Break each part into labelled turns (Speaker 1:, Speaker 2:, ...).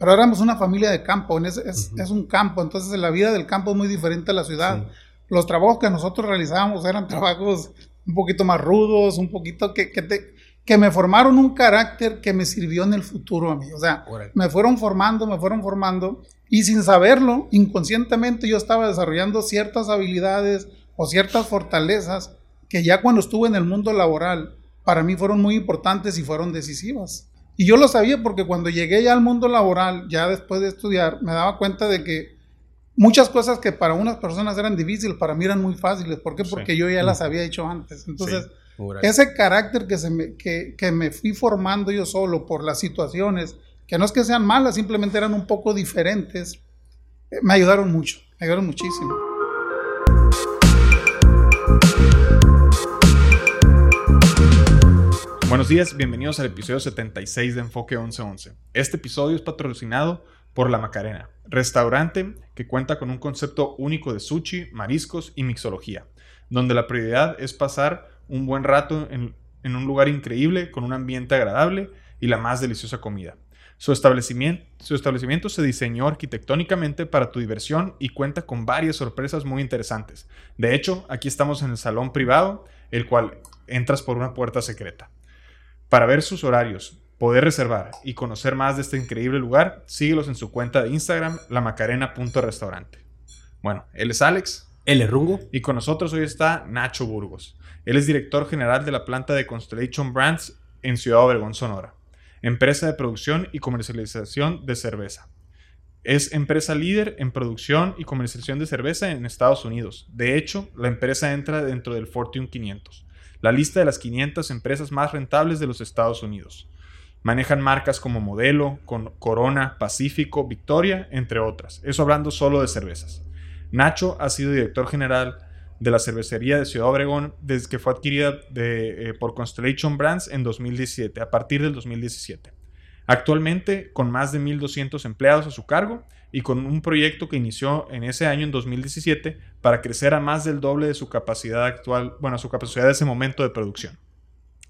Speaker 1: pero éramos una familia de campo, es, es, es, un campo, entonces la vida del campo es muy diferente a la ciudad. Los trabajos que nosotros realizábamos eran trabajos un poquito más rudos, un poquito que, que, te, que me formaron un carácter que me sirvió en el futuro a mí. O sea, me fueron formando, me fueron formando y sin saberlo, inconscientemente yo estaba desarrollando ciertas habilidades o ciertas fortalezas que ya cuando estuve en el mundo laboral, para mí fueron muy importantes y fueron decisivas. Y yo lo sabía porque cuando llegué ya al mundo laboral, ya después de estudiar, me daba cuenta de que muchas cosas que para unas personas eran difíciles, para mí eran muy fáciles. ¿Por qué? Porque yo ya las había hecho antes. Entonces, ese carácter que, se me, que, que me fui formando yo solo por las situaciones, que no es que sean malas, simplemente eran un poco diferentes, eh, me ayudaron mucho, me ayudaron muchísimo.
Speaker 2: Buenos días, bienvenidos al episodio 76 de Enfoque 1111. Este episodio es patrocinado por La Macarena, restaurante que cuenta con un concepto único de sushi, mariscos y mixología, donde la prioridad es pasar un buen rato en, un lugar increíble, con un ambiente agradable y la más deliciosa comida. Su establecimiento, su establecimiento, se diseñó arquitectónicamente para tu diversión y cuenta con varias sorpresas muy interesantes. De hecho, aquí estamos en el salón privado, el cual entras por una puerta secreta. Para ver sus horarios, poder reservar y conocer más de este increíble lugar, síguelos en su cuenta de Instagram, lamacarena.restaurante. Bueno, él es Alex.
Speaker 3: Él es Rungo.
Speaker 2: Y con nosotros hoy está Nacho Burgos. Él es director general de la planta de Constellation Brands en Ciudad Obregón, Sonora. Empresa de producción y comercialización de cerveza. Es empresa líder en producción y comercialización de cerveza en Estados Unidos. De hecho, la empresa entra dentro del Fortune 500 la lista de las 500 empresas más rentables de los Estados Unidos. Manejan marcas como Modelo, Corona, Pacífico, Victoria, entre otras. Eso hablando solo de cervezas. Nacho ha sido director general de la cervecería de Ciudad Obregón desde que fue adquirida eh, por Constellation Brands en 2017, a partir del 2017. Actualmente, con más de 1.200 empleados a su cargo y con un proyecto que inició en ese año, en 2017, para crecer a más del doble de su capacidad actual, bueno, su capacidad de ese momento de producción.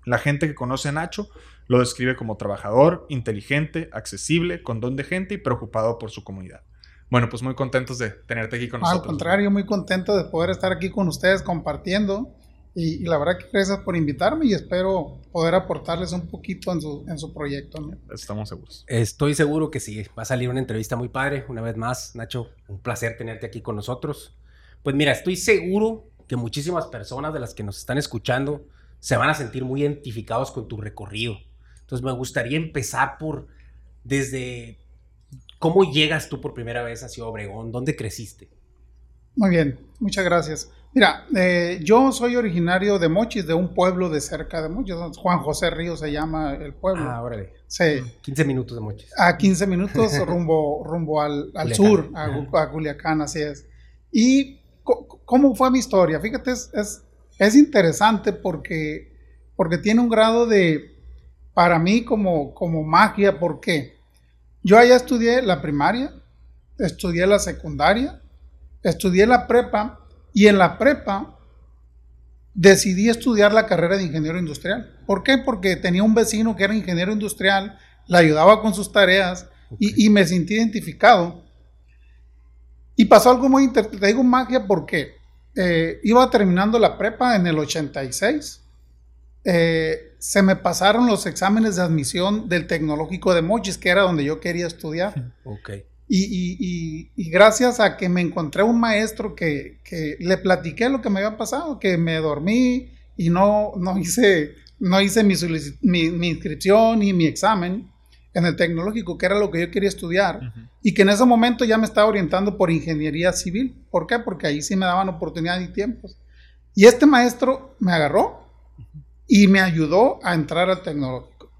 Speaker 2: La gente que conoce a Nacho lo describe como trabajador, inteligente, accesible, con don de gente y preocupado por su comunidad. Bueno, pues muy contentos de tenerte aquí con nosotros.
Speaker 1: Al contrario, muy contento de poder estar aquí con ustedes compartiendo y, la verdad que gracias por invitarme y espero poder aportarles un poquito en su, en su proyecto.
Speaker 2: Estamos seguros.
Speaker 3: Estoy seguro que sí, va a salir una entrevista muy padre. Una vez más, Nacho, un placer tenerte aquí con nosotros. Pues mira, estoy seguro que muchísimas personas de las que nos están escuchando se van a sentir muy identificados con tu recorrido. Entonces me gustaría empezar por desde cómo llegas tú por primera vez a Ciudad Obregón, dónde creciste.
Speaker 1: Muy bien, muchas gracias. Mira, eh, yo soy originario de Mochis, de un pueblo de cerca de Mochis. Juan José Río se llama el pueblo.
Speaker 3: Ah, órale.
Speaker 1: Sí.
Speaker 3: 15 minutos de Mochis.
Speaker 1: A 15 minutos rumbo, rumbo al, sur, a, a, Culiacán, así es. ¿Y cómo fue mi historia? Fíjate, es, es, interesante porque, porque tiene un grado de, para mí, como, como magia. ¿Por qué? Yo allá estudié la primaria, estudié la secundaria, estudié la prepa y en la prepa decidí estudiar la carrera de ingeniero industrial. ¿Por qué? Porque tenía un vecino que era ingeniero industrial, le ayudaba con sus tareas y, me sentí identificado. Y pasó algo muy interesante, te digo magia porque eh, iba terminando la prepa en el 86. Eh, se me pasaron los exámenes de admisión del tecnológico de Mochis, que era donde yo quería estudiar.
Speaker 3: Okay.
Speaker 1: Y, gracias a que me encontré un maestro que, le platiqué lo que me había pasado, que me dormí y no, no hice, no hice mi, mi, inscripción y mi examen en el tecnológico, que era lo que yo quería estudiar, y que en ese momento ya me estaba orientando por ingeniería civil. ¿Por qué? Porque ahí sí me daban oportunidades y tiempos. Y este maestro me agarró y me ayudó a entrar al tecnológico.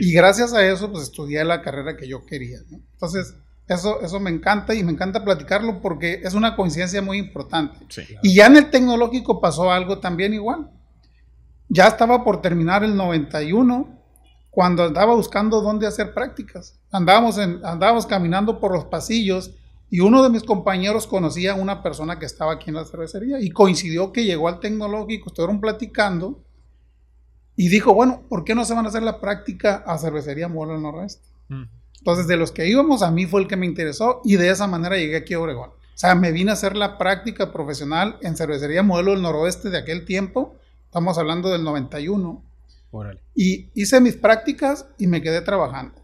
Speaker 1: Y gracias a eso, pues estudié la carrera que yo quería. Entonces, eso, eso me encanta y me encanta platicarlo porque es una coincidencia muy importante. Y ya en el tecnológico pasó algo también igual. Ya estaba por terminar el 91 cuando andaba buscando dónde hacer prácticas. Andábamos, en, andábamos caminando por los pasillos y uno de mis compañeros conocía a una persona que estaba aquí en la cervecería y coincidió que llegó al tecnológico, estuvieron platicando y dijo, bueno, ¿por qué no se van a hacer la práctica a cervecería Muelo Noroeste? Mm. Entonces, de los que íbamos, a mí fue el que me interesó y de esa manera llegué aquí a Obregón. O sea, me vine a hacer la práctica profesional en cervecería modelo del noroeste de aquel tiempo. Estamos hablando del 91.
Speaker 3: Órale.
Speaker 1: Y hice mis prácticas y me quedé trabajando.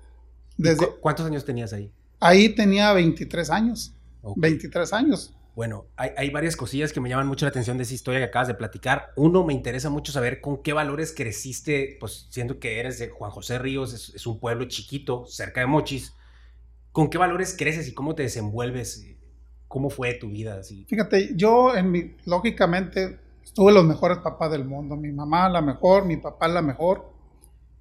Speaker 3: ¿Y
Speaker 1: Desde,
Speaker 3: cu- ¿Cuántos años tenías ahí?
Speaker 1: ahí tenía 23 años.
Speaker 3: Ok.
Speaker 1: 23 años.
Speaker 3: Bueno, hay, varias cosillas que me llaman mucho la atención de esa historia que acabas de platicar. Uno, me interesa mucho saber con qué valores creciste, pues siendo que eres de Juan José Ríos, es, es un pueblo chiquito, cerca de Mochis. ¿Con qué valores creces y cómo te desenvuelves? ¿Cómo fue tu vida? Así?
Speaker 1: Fíjate, yo en mi, lógicamente tuve los mejores papás del mundo. Mi mamá la mejor, mi papá la mejor.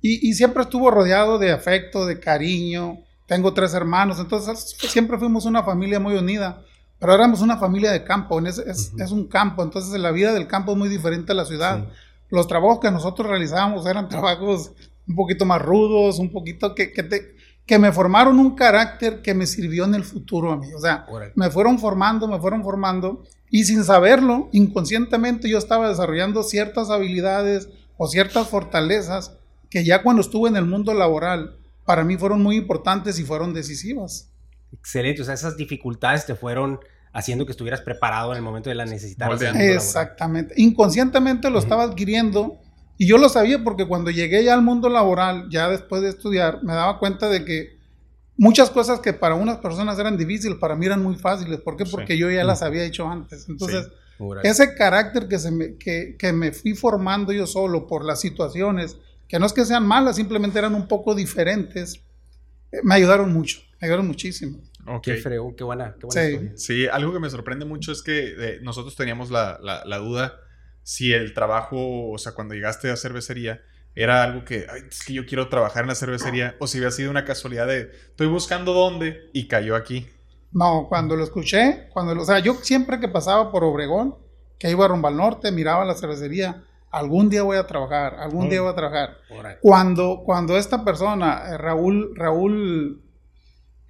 Speaker 1: Y, y siempre estuvo rodeado de afecto, de cariño. Tengo tres hermanos, entonces siempre fuimos una familia muy unida. Pero éramos una familia de campo, ese- es,
Speaker 3: Ujú.
Speaker 1: es un campo, entonces la vida del campo es muy diferente a la ciudad.
Speaker 3: Sí.
Speaker 1: Los trabajos que nosotros realizábamos eran trabajos un poquito más rudos, un poquito que, que, te- que me formaron un carácter que me sirvió en el futuro a mí. O sea,
Speaker 3: Órale.
Speaker 1: me fueron formando, me fueron formando y sin saberlo, inconscientemente yo estaba desarrollando ciertas habilidades o ciertas fortalezas que ya cuando estuve en el mundo laboral para mí fueron muy importantes y fueron decisivas.
Speaker 3: Excelente, o sea, esas dificultades te fueron haciendo que estuvieras preparado en el momento de la necesidad.
Speaker 2: Moldeando.
Speaker 1: Exactamente. Inconscientemente lo
Speaker 3: Ujú.
Speaker 1: estaba adquiriendo y yo lo sabía porque cuando llegué ya al mundo laboral, ya después de estudiar, me daba cuenta de que muchas cosas que para unas personas eran difíciles, para mí eran muy fáciles. ¿Por qué?
Speaker 2: Sí.
Speaker 1: Porque yo ya las había hecho antes. Entonces,
Speaker 2: Sí.
Speaker 1: ese carácter que, se me, que, que me fui formando yo solo por las situaciones, que no es que sean malas, simplemente eran un poco diferentes, eh, me ayudaron mucho, me ayudaron muchísimo.
Speaker 3: Qué fregón, qué buena, qué buena
Speaker 1: Sí.
Speaker 3: historia.
Speaker 2: Sí, algo que me sorprende mucho es que eh, nosotros teníamos la, la- la duda si el trabajo, o sea, cuando llegaste a cervecería, era algo que, "Ay, es que yo quiero trabajar en la cervecería, o si había sido una casualidad de, estoy buscando dónde y cayó aquí.
Speaker 1: No, cuando lo escuché, cuando lo- o sea, yo siempre que pasaba por Obregón, que iba rumbo al norte, miraba la cervecería, algún día voy a trabajar, algún día
Speaker 2: Mm.
Speaker 1: voy a trabajar. Cuando, cuando esta persona, eh, Raúl, Raúl,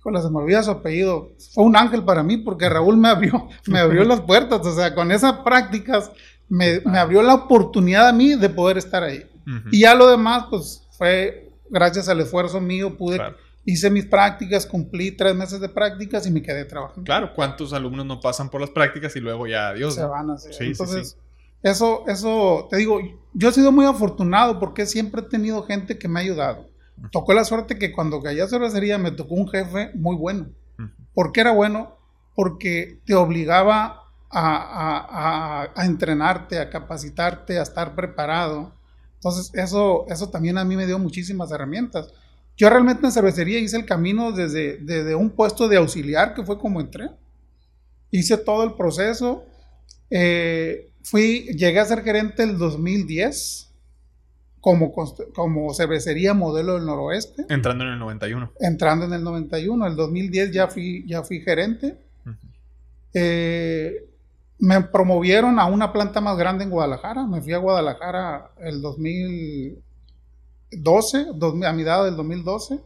Speaker 1: híjole, se me olvida su apellido, fue un ángel para mí porque Raúl me abrió, me abrió las puertas, o sea, con esas prácticas me, me abrió la oportunidad a mí de poder estar ahí.
Speaker 2: Ujú.
Speaker 1: Y ya lo demás, pues fue gracias al esfuerzo mío, pude,
Speaker 2: Claro.
Speaker 1: hice mis prácticas, cumplí tres meses de prácticas y me quedé trabajando.
Speaker 2: Claro, ¿cuántos alumnos no pasan por las prácticas y luego ya adiós?
Speaker 1: se van a hacer.
Speaker 2: Sí, sí,
Speaker 1: Entonces,
Speaker 2: sí.
Speaker 1: eso, eso, te digo, yo he sido muy afortunado porque siempre he tenido gente que me ha ayudado. Tocó la suerte que cuando caí a cervecería me tocó un jefe muy bueno. ¿Por qué era bueno? Porque te obligaba a, a- a- a entrenarte, a capacitarte, a estar preparado. Entonces, eso, eso también a mí me dio muchísimas herramientas. Yo realmente en cervecería hice el camino desde, desde un puesto de auxiliar, que fue como entré. Hice todo el proceso. Eh, fui, llegué a ser gerente el 2010 como, como cervecería modelo del noroeste
Speaker 2: Entrando en el 91.
Speaker 1: entrando en el 91. El 2010 ya fui, ya fui gerente.
Speaker 2: Ujú.
Speaker 1: Eh, me promovieron a una planta más grande en Guadalajara. Me fui a Guadalajara el 2012, dos- a mitad del 2012.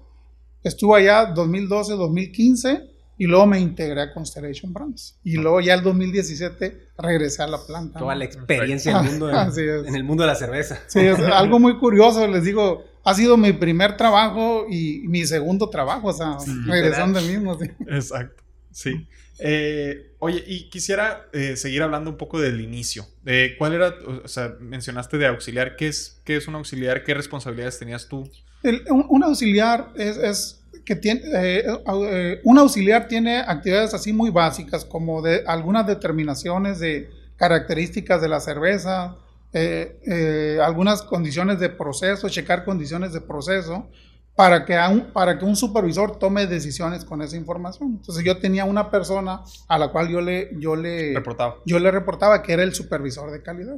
Speaker 1: Estuve allá 2012, 2015 y luego me integré a Constellation Brands. Y luego ya el 2017 regresé a la planta.
Speaker 3: Toda
Speaker 1: ¿no?
Speaker 3: la experiencia en el mundo de, en el mundo de la cerveza.
Speaker 1: Sí, es algo muy curioso, les digo, ha sido mi primer trabajo y mi segundo trabajo, o sea, regresando al mismo. sí.
Speaker 2: Exacto, sí. Eh, oye, y quisiera eh, seguir hablando un poco del inicio. Eh, ¿Cuál era, o sea, mencionaste de auxiliar, ¿qué es, qué es un auxiliar? ¿Qué responsabilidades tenías tú?
Speaker 1: El- un, un auxiliar es, es que tiene, eh, eh, un auxiliar tiene actividades así muy básicas como de algunas determinaciones de características de la cerveza, eh, eh, algunas condiciones de proceso, checar condiciones de proceso para que, un, para que un supervisor tome decisiones con esa información. Entonces yo tenía una persona a la cual yo le, yo le,
Speaker 2: Reportaba.
Speaker 1: yo le reportaba que era el supervisor de calidad.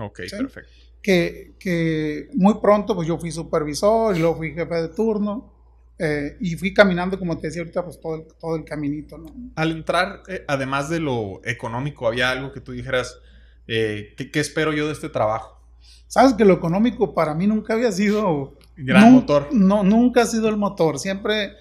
Speaker 2: Ok,
Speaker 1: Sí.
Speaker 2: perfecto.
Speaker 1: Que, que muy pronto pues yo fui supervisor y luego fui jefe de turno eh, y fui caminando, como te decía ahorita, pues todo el, todo el caminito, ¿no?
Speaker 2: Al entrar, eh, además de lo económico, ¿había algo que tú dijeras, eh, ¿qué, qué espero yo de este trabajo?
Speaker 1: Sabes que lo económico para mí nunca había sido...
Speaker 2: Gran
Speaker 1: nun-
Speaker 2: motor.
Speaker 1: No, nunca ha sido el motor, siempre...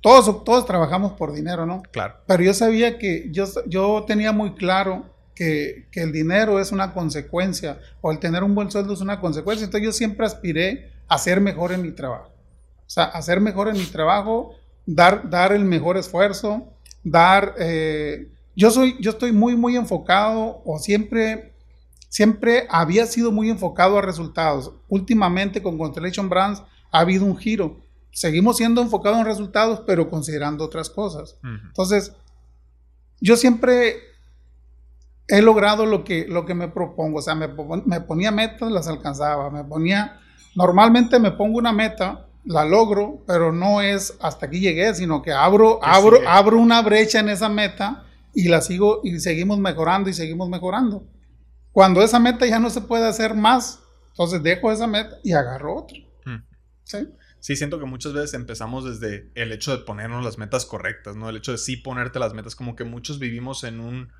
Speaker 1: Todos, todos trabajamos por dinero, ¿no?
Speaker 2: Claro.
Speaker 1: Pero yo sabía que yo, yo tenía muy claro que, que el dinero es una consecuencia o el tener un buen sueldo es una consecuencia. Entonces yo siempre aspiré a ser mejor en mi trabajo. O sea, hacer mejor en mi trabajo, dar, dar el mejor esfuerzo, dar... Eh, yo, soy, yo estoy muy, muy enfocado o siempre, siempre había sido muy enfocado a resultados. Últimamente con Constellation Brands ha habido un giro. Seguimos siendo enfocados en resultados, pero considerando otras cosas. Entonces, yo siempre he logrado lo que, lo que me propongo. O sea, me, me, ponía metas, las alcanzaba. Me ponía, normalmente me pongo una meta la logro, pero no es hasta aquí llegué, sino que abro, abro, abro una brecha en esa meta y la sigo y seguimos mejorando y seguimos mejorando. Cuando esa meta ya no se puede hacer más, entonces dejo esa meta y agarro otra. Hmm.
Speaker 2: ¿Sí? Sí, siento que muchas veces empezamos desde el hecho de ponernos las metas correctas, ¿no? El hecho de sí ponerte las metas, como que muchos vivimos en un,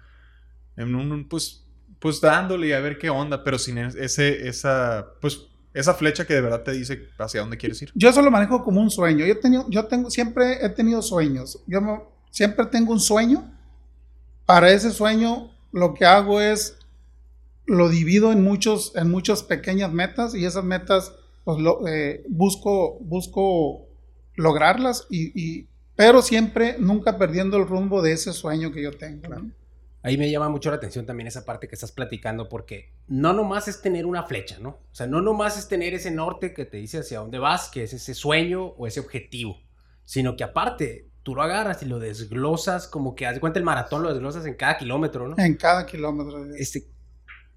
Speaker 2: en un, pues, pues dándole y a ver qué onda, pero sin ese, esa, pues, esa flecha que de verdad te dice hacia dónde quieres ir.
Speaker 1: Yo eso lo manejo como un sueño. Yo, tenido, yo tengo, siempre he tenido sueños. Yo siempre tengo un sueño. Para ese sueño lo que hago es lo divido en muchos en muchas pequeñas metas y esas metas pues lo, eh, busco busco lograrlas y, pero siempre nunca perdiendo el rumbo de ese sueño que yo tengo.
Speaker 3: Ahí me llama mucho la atención también esa parte que estás platicando, porque no nomás es tener una flecha, ¿no? O sea, no nomás es tener ese norte que te dice hacia dónde vas, que es ese sueño o ese objetivo, sino que aparte tú lo agarras y lo desglosas, como que haz de cuenta el maratón lo desglosas en cada kilómetro, ¿no?
Speaker 1: En cada kilómetro.
Speaker 3: Este,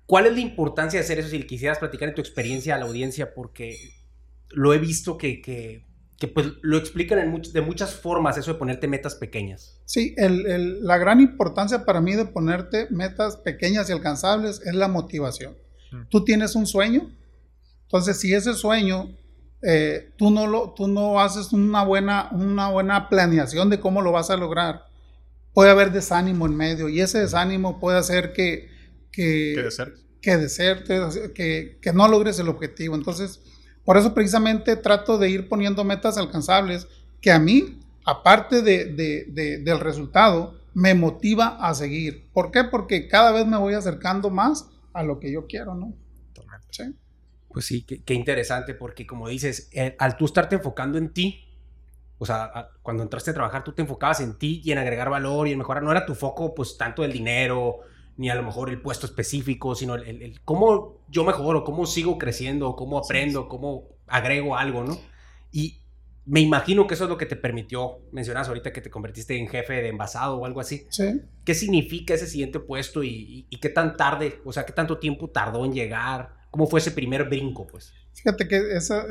Speaker 3: ¿Cuál es la importancia de hacer eso si quisieras platicar en tu experiencia a la audiencia? Porque lo he visto que, que que pues lo explican en de muchas formas, eso de ponerte metas pequeñas.
Speaker 1: Sí, el, la gran importancia para mí de ponerte metas pequeñas y alcanzables es la motivación. Mm. Tú tienes un sueño, entonces si ese sueño eh, tú, no lo, tú no haces una buena, una buena planeación de cómo lo vas a lograr, puede haber desánimo en medio y ese desánimo puede hacer que... Que, que deserte, que, que no logres el objetivo. Entonces, por eso precisamente trato de ir poniendo metas alcanzables que a mí, aparte del resultado, me motiva a seguir. ¿Por qué? Porque cada vez me voy acercando más a lo que yo quiero, ¿no?
Speaker 3: ¿Sí? Pues sí, qué, interesante, porque como dices, eh, al tú estarte enfocando en ti, o sea, cuando entraste a trabajar, tú te enfocabas en ti y en agregar valor y en mejorar. No era tu foco, pues, tanto el dinero, ni a lo mejor el puesto específico, sino el, cómo yo mejoro, cómo sigo creciendo, cómo aprendo, cómo agrego algo, ¿no? Y me imagino que eso es lo que te permitió, mencionas ahorita que te convertiste en jefe de envasado o algo así.
Speaker 1: Sí.
Speaker 3: ¿Qué significa ese siguiente puesto y, qué tan tarde, o sea, qué tanto tiempo tardó en llegar? ¿Cómo fue ese primer brinco, pues?
Speaker 1: Fíjate que esa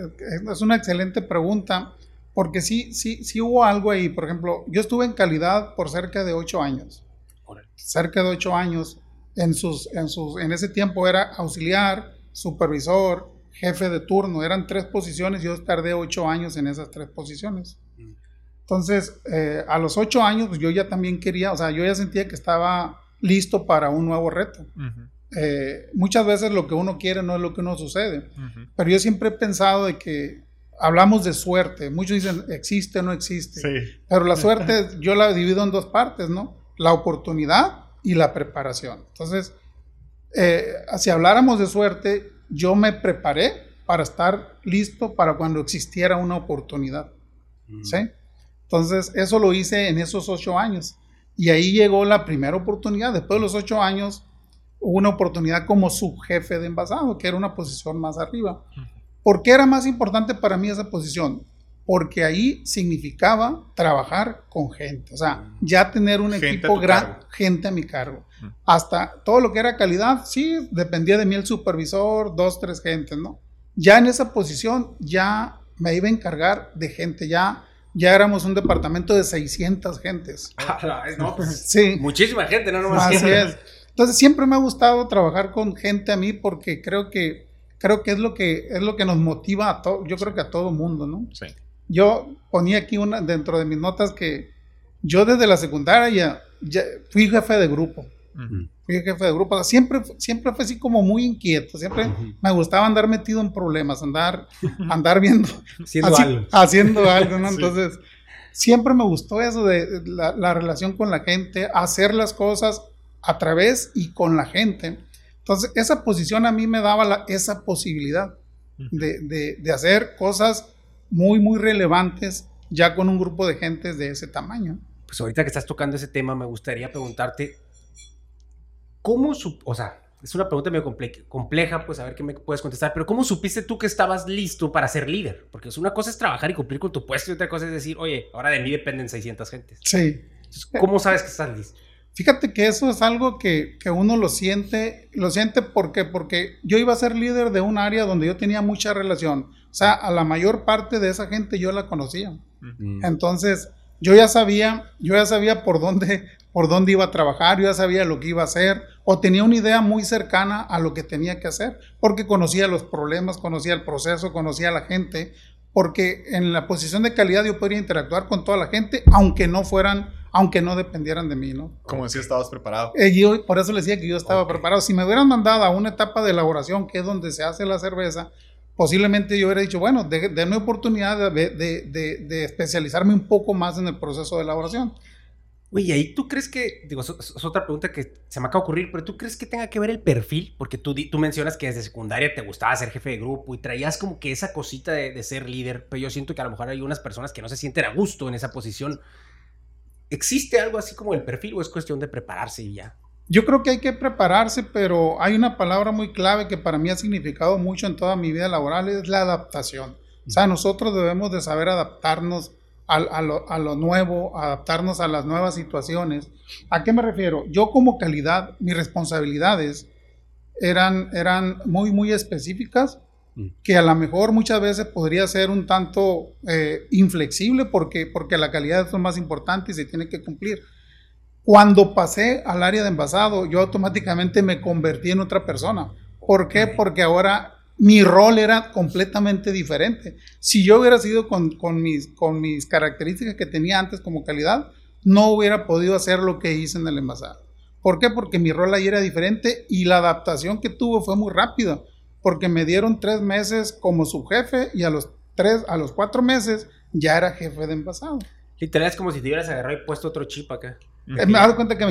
Speaker 1: es una excelente pregunta, porque sí, sí, sí hubo algo ahí. Por ejemplo, yo estuve en calidad por cerca de ocho años cerca de ocho años. En, sus, en, sus, en ese tiempo era auxiliar, supervisor, jefe de turno. Eran tres posiciones. Yo tardé ocho años en esas tres posiciones. Entonces, eh, a los ocho años, pues yo ya también quería, o sea, yo ya sentía que estaba listo para un nuevo reto. Eh, muchas veces lo que uno quiere no es lo que uno sucede. Pero yo siempre he pensado de que hablamos de suerte. Muchos dicen existe o no existe. Pero la suerte yo la divido en dos partes, ¿no? la oportunidad y la preparación. Entonces, eh, si habláramos de suerte, yo me preparé para estar listo para cuando existiera una oportunidad. Mm. ¿sí? Entonces, eso lo hice en esos ocho años. Y ahí llegó la primera oportunidad. Después de los ocho años, hubo una oportunidad como subjefe de envasado, que era una posición más arriba. ¿Por qué era más importante para mí esa posición? Porque ahí significaba trabajar con gente, o sea, ya tener un equipo grande, gente a mi cargo. Hasta todo lo que era calidad, sí, dependía de mí el supervisor, dos, tres gentes, ¿no? Ya en esa posición ya me iba a encargar de gente, ya, ya éramos un departamento de 600 gentes.
Speaker 3: no, pues, sí. Muchísima gente, no nomás.
Speaker 1: Así es. Entonces siempre me ha gustado trabajar con gente a mí porque creo que creo que es lo que es lo que nos motiva a todo, yo creo que a todo mundo, ¿no? Sí. Yo ponía aquí una dentro de mis notas que yo desde la secundaria ya, fui jefe de grupo. Fui jefe de grupo. Siempre, siempre fue así como muy inquieto. Siempre me gustaba andar metido en problemas, andar, andar viendo.
Speaker 3: haciendo algo.
Speaker 1: Haciendo algo, ¿no? Entonces, siempre me gustó eso de la, relación con la gente, hacer las cosas a través y con la gente. Entonces, esa posición a mí me daba esa posibilidad de, de, de hacer cosas muy, muy relevantes ya con un grupo de gentes de ese tamaño.
Speaker 3: Pues ahorita que estás tocando ese tema, me gustaría preguntarte, ¿cómo, su, o sea, es una pregunta medio compleja, pues a ver qué me puedes contestar, pero ¿cómo supiste tú que estabas listo para ser líder? Porque es una cosa es trabajar y cumplir con tu puesto y otra cosa es decir, oye, ahora de mí dependen 600 gentes.
Speaker 1: Sí.
Speaker 3: ¿Cómo sabes que estás listo?
Speaker 1: Fíjate que eso es algo que, que, uno lo siente, lo siente porque, porque yo iba a ser líder de un área donde yo tenía mucha relación. O sea, a la mayor parte de esa gente yo la conocía. Entonces, yo ya sabía, yo ya sabía por dónde, por dónde iba a trabajar, yo ya sabía lo que iba a hacer, o tenía una idea muy cercana a lo que tenía que hacer, porque conocía los problemas, conocía el proceso, conocía a la gente, porque en la posición de calidad yo podría interactuar con toda la gente, aunque no fueran, aunque no dependieran de mí, ¿no?
Speaker 2: Como decía, estabas preparado.
Speaker 1: Eh, yo, por eso le decía que yo estaba preparado. Si me hubieran mandado a una etapa de elaboración, que es donde se hace la cerveza, posiblemente yo hubiera dicho, bueno, denme oportunidad de, de, especializarme un poco más en el proceso de elaboración.
Speaker 3: Oye, ahí tú crees que, digo, es, otra pregunta que se me acaba de ocurrir, pero tú crees que tenga que ver el perfil, porque tú, tú mencionas que desde secundaria te gustaba ser jefe de grupo y traías como que esa cosita de, de ser líder, pero yo siento que a lo mejor hay unas personas que no se sienten a gusto en esa posición. ¿Existe algo así como el perfil o es cuestión de prepararse y ya?
Speaker 1: Yo creo que hay que prepararse, pero hay una palabra muy clave que para mí ha significado mucho en toda mi vida laboral, es la adaptación. O sea, nosotros debemos de saber adaptarnos a, lo, nuevo, adaptarnos a las nuevas situaciones. ¿A qué me refiero? Yo como calidad, mis responsabilidades eran, eran muy, muy específicas, que a lo mejor muchas veces podría ser un tanto eh, inflexible porque, porque la calidad es lo más importante y se tiene que cumplir. Cuando pasé al área de envasado, yo automáticamente me convertí en otra persona. ¿Por qué? Porque ahora mi rol era completamente diferente. Si yo hubiera sido con, mis, con mis características que tenía antes como calidad, no hubiera podido hacer lo que hice en el envasado. ¿Por qué? Porque mi rol ahí era diferente y la adaptación que tuvo fue muy rápida, porque me dieron tres meses como su jefe y a los tres, a los cuatro meses ya era jefe de envasado.
Speaker 3: Literal es como si te hubieras agarrado y puesto otro chip acá.
Speaker 1: Me he dado cuenta que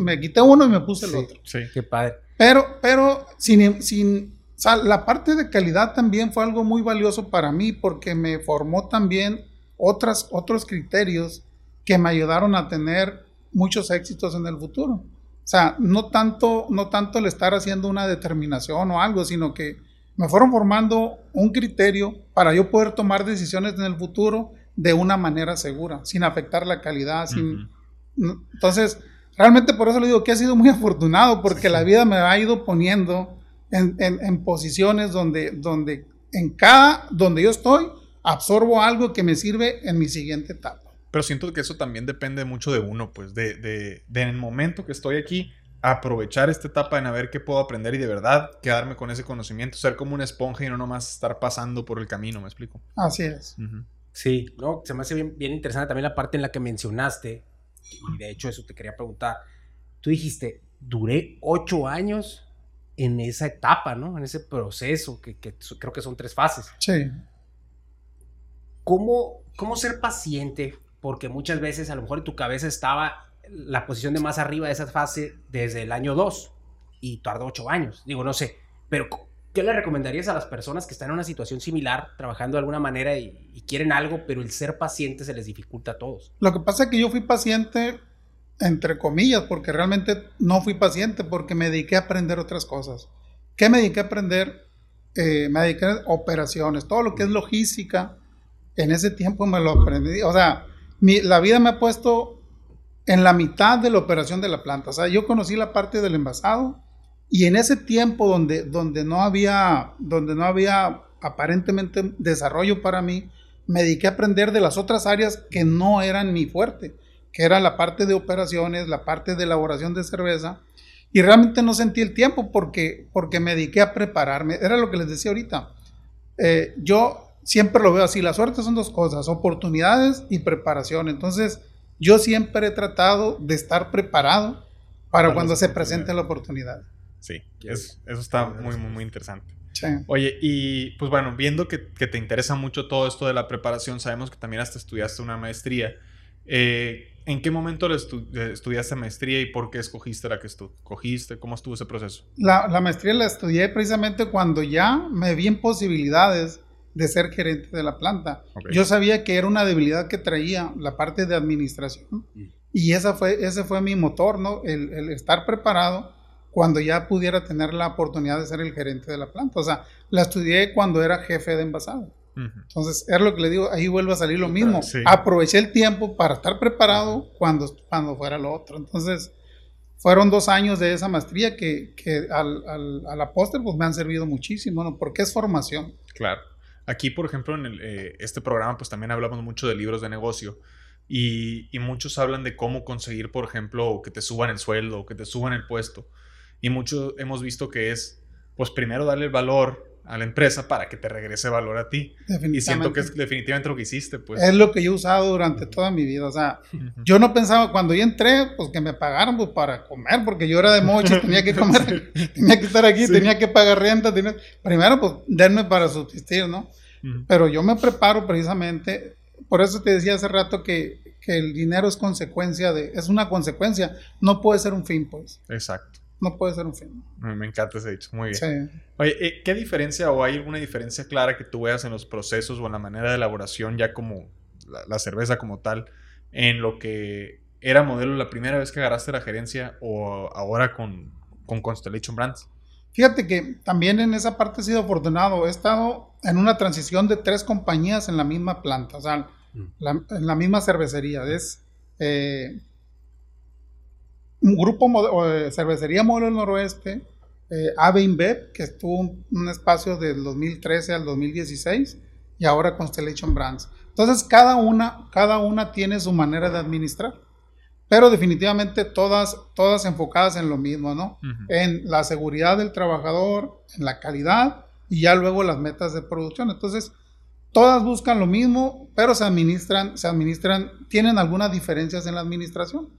Speaker 1: me, quité uno y me puse el otro.
Speaker 3: Sí, qué padre.
Speaker 1: Pero, pero sin, sin, o sea, la parte de calidad también fue algo muy valioso para mí porque me formó también otras, otros criterios que me ayudaron a tener muchos éxitos en el futuro. O sea, no tanto, no tanto el estar haciendo una determinación o algo, sino que me fueron formando un criterio para yo poder tomar decisiones en el futuro de una manera segura, sin afectar la calidad, sin, entonces, realmente por eso le digo que he sido muy afortunado, porque la vida me ha ido poniendo en, posiciones donde, donde en cada, donde yo estoy, absorbo algo que me sirve en mi siguiente etapa.
Speaker 2: Pero siento que eso también depende mucho de uno, pues, de, de, de en el momento que estoy aquí, aprovechar esta etapa en a ver qué puedo aprender y de verdad quedarme con ese conocimiento, ser como una esponja y no nomás estar pasando por el camino, ¿me explico?
Speaker 1: Así es.
Speaker 3: Sí, no, se me hace bien, bien interesante también la parte en la que mencionaste y de hecho eso te quería preguntar, tú dijiste, duré ocho años en esa etapa, ¿no? En ese proceso, que, creo que son tres fases.
Speaker 1: Sí.
Speaker 3: ¿Cómo, ¿Cómo ser paciente? Porque muchas veces a lo mejor en tu cabeza estaba la posición de más arriba de esa fase desde el año 2 y tardó ocho años. Digo, no sé, pero ¿qué le recomendarías a las personas que están en una situación similar, trabajando de alguna manera y, quieren algo, pero el ser paciente se les dificulta a todos?
Speaker 1: Lo que pasa es que yo fui paciente, entre comillas, porque realmente no fui paciente, porque me dediqué a aprender otras cosas. ¿Qué me dediqué a aprender? Eh, me dediqué a operaciones, todo lo que es logística. En ese tiempo me lo aprendí. O sea, la vida me ha puesto en la mitad de la operación de la planta. O sea, yo conocí la parte del envasado, y en ese tiempo donde, donde, no había, donde no había aparentemente desarrollo para mí, me dediqué a aprender de las otras áreas que no eran mi fuerte, que era la parte de operaciones, la parte de elaboración de cerveza. Y realmente no sentí el tiempo porque, porque me dediqué a prepararme. Era lo que les decía ahorita. Eh, yo siempre lo veo así. La suerte son dos cosas, oportunidades y preparación. Entonces, yo siempre he tratado de estar preparado para, cuando se presente la oportunidad.
Speaker 2: Sí, eso está muy, muy, muy interesante. Oye, y pues bueno, viendo que, te interesa mucho todo esto de la preparación, sabemos que también hasta estudiaste una maestría. Eh, ¿En qué momento estudiaste maestría y por qué escogiste la que escogiste? ¿Cómo estuvo ese proceso?
Speaker 1: La, la, maestría la estudié precisamente cuando ya me vi en posibilidades de ser gerente de la planta. Yo sabía que era una debilidad que traía la parte de administración
Speaker 3: Mm.
Speaker 1: y esa fue, ese fue mi motor, ¿no? El, el estar preparado cuando ya pudiera tener la oportunidad de ser el gerente de la planta. O sea, la estudié cuando era jefe de envasado.
Speaker 2: Ujú.
Speaker 1: Entonces, es lo que le digo, ahí vuelve a salir lo mismo.
Speaker 2: Sí.
Speaker 1: Aproveché el tiempo para estar preparado cuando, cuando fuera lo otro. Entonces, fueron dos años de esa maestría que, que al, al, a la postre pues me han servido muchísimo, ¿no? Porque es formación.
Speaker 2: Claro. Aquí, por ejemplo, en el, eh, este programa, pues también hablamos mucho de libros de negocio. Y, y muchos hablan de cómo conseguir, por ejemplo, que te suban el sueldo, que te suban el puesto. Y muchos hemos visto que es, pues primero darle el valor a la empresa para que te regrese valor a ti. Y siento que es definitivamente lo que hiciste, pues.
Speaker 1: Es lo que yo he usado durante toda mi vida. O sea, yo no pensaba cuando yo entré, pues que me pagaran pues, para comer, porque yo era de mochis, tenía que comer, tenía que estar aquí,
Speaker 2: Sí.
Speaker 1: tenía que pagar renta. tenía- Primero, pues, denme para subsistir, ¿no? Pero yo me preparo precisamente, por eso te decía hace rato que, que el dinero es consecuencia de, es una consecuencia, no puede ser un fin, pues,
Speaker 2: Exacto.
Speaker 1: No puede ser un fin.
Speaker 2: Me encanta ese dicho. Muy bien.
Speaker 1: Sí.
Speaker 2: Oye, eh, ¿qué diferencia o hay alguna diferencia clara que tú veas en los procesos o en la manera de elaboración ya como la, la cerveza como tal en lo que era modelo la primera vez que agarraste la gerencia o ahora con, con Constellation Brands?
Speaker 1: Fíjate que también en esa parte he sido afortunado. He estado en una transición de tres compañías en la misma planta, o sea,
Speaker 3: Mm.
Speaker 1: la- en la misma cervecería. Es eh, un grupo eh, cervecería Modelo del Noroeste, eh, Ave InBev, que estuvo un, un espacio del 2013 al 2016, y ahora Constellation Brands. Entonces, cada una, cada una tiene su manera de administrar, pero definitivamente todas, todas enfocadas en lo mismo, ¿no?
Speaker 2: Ujú.
Speaker 1: en la seguridad del trabajador, en la calidad y ya luego las metas de producción. Entonces, todas buscan lo mismo, pero se administran, se administran, tienen algunas diferencias en la administración.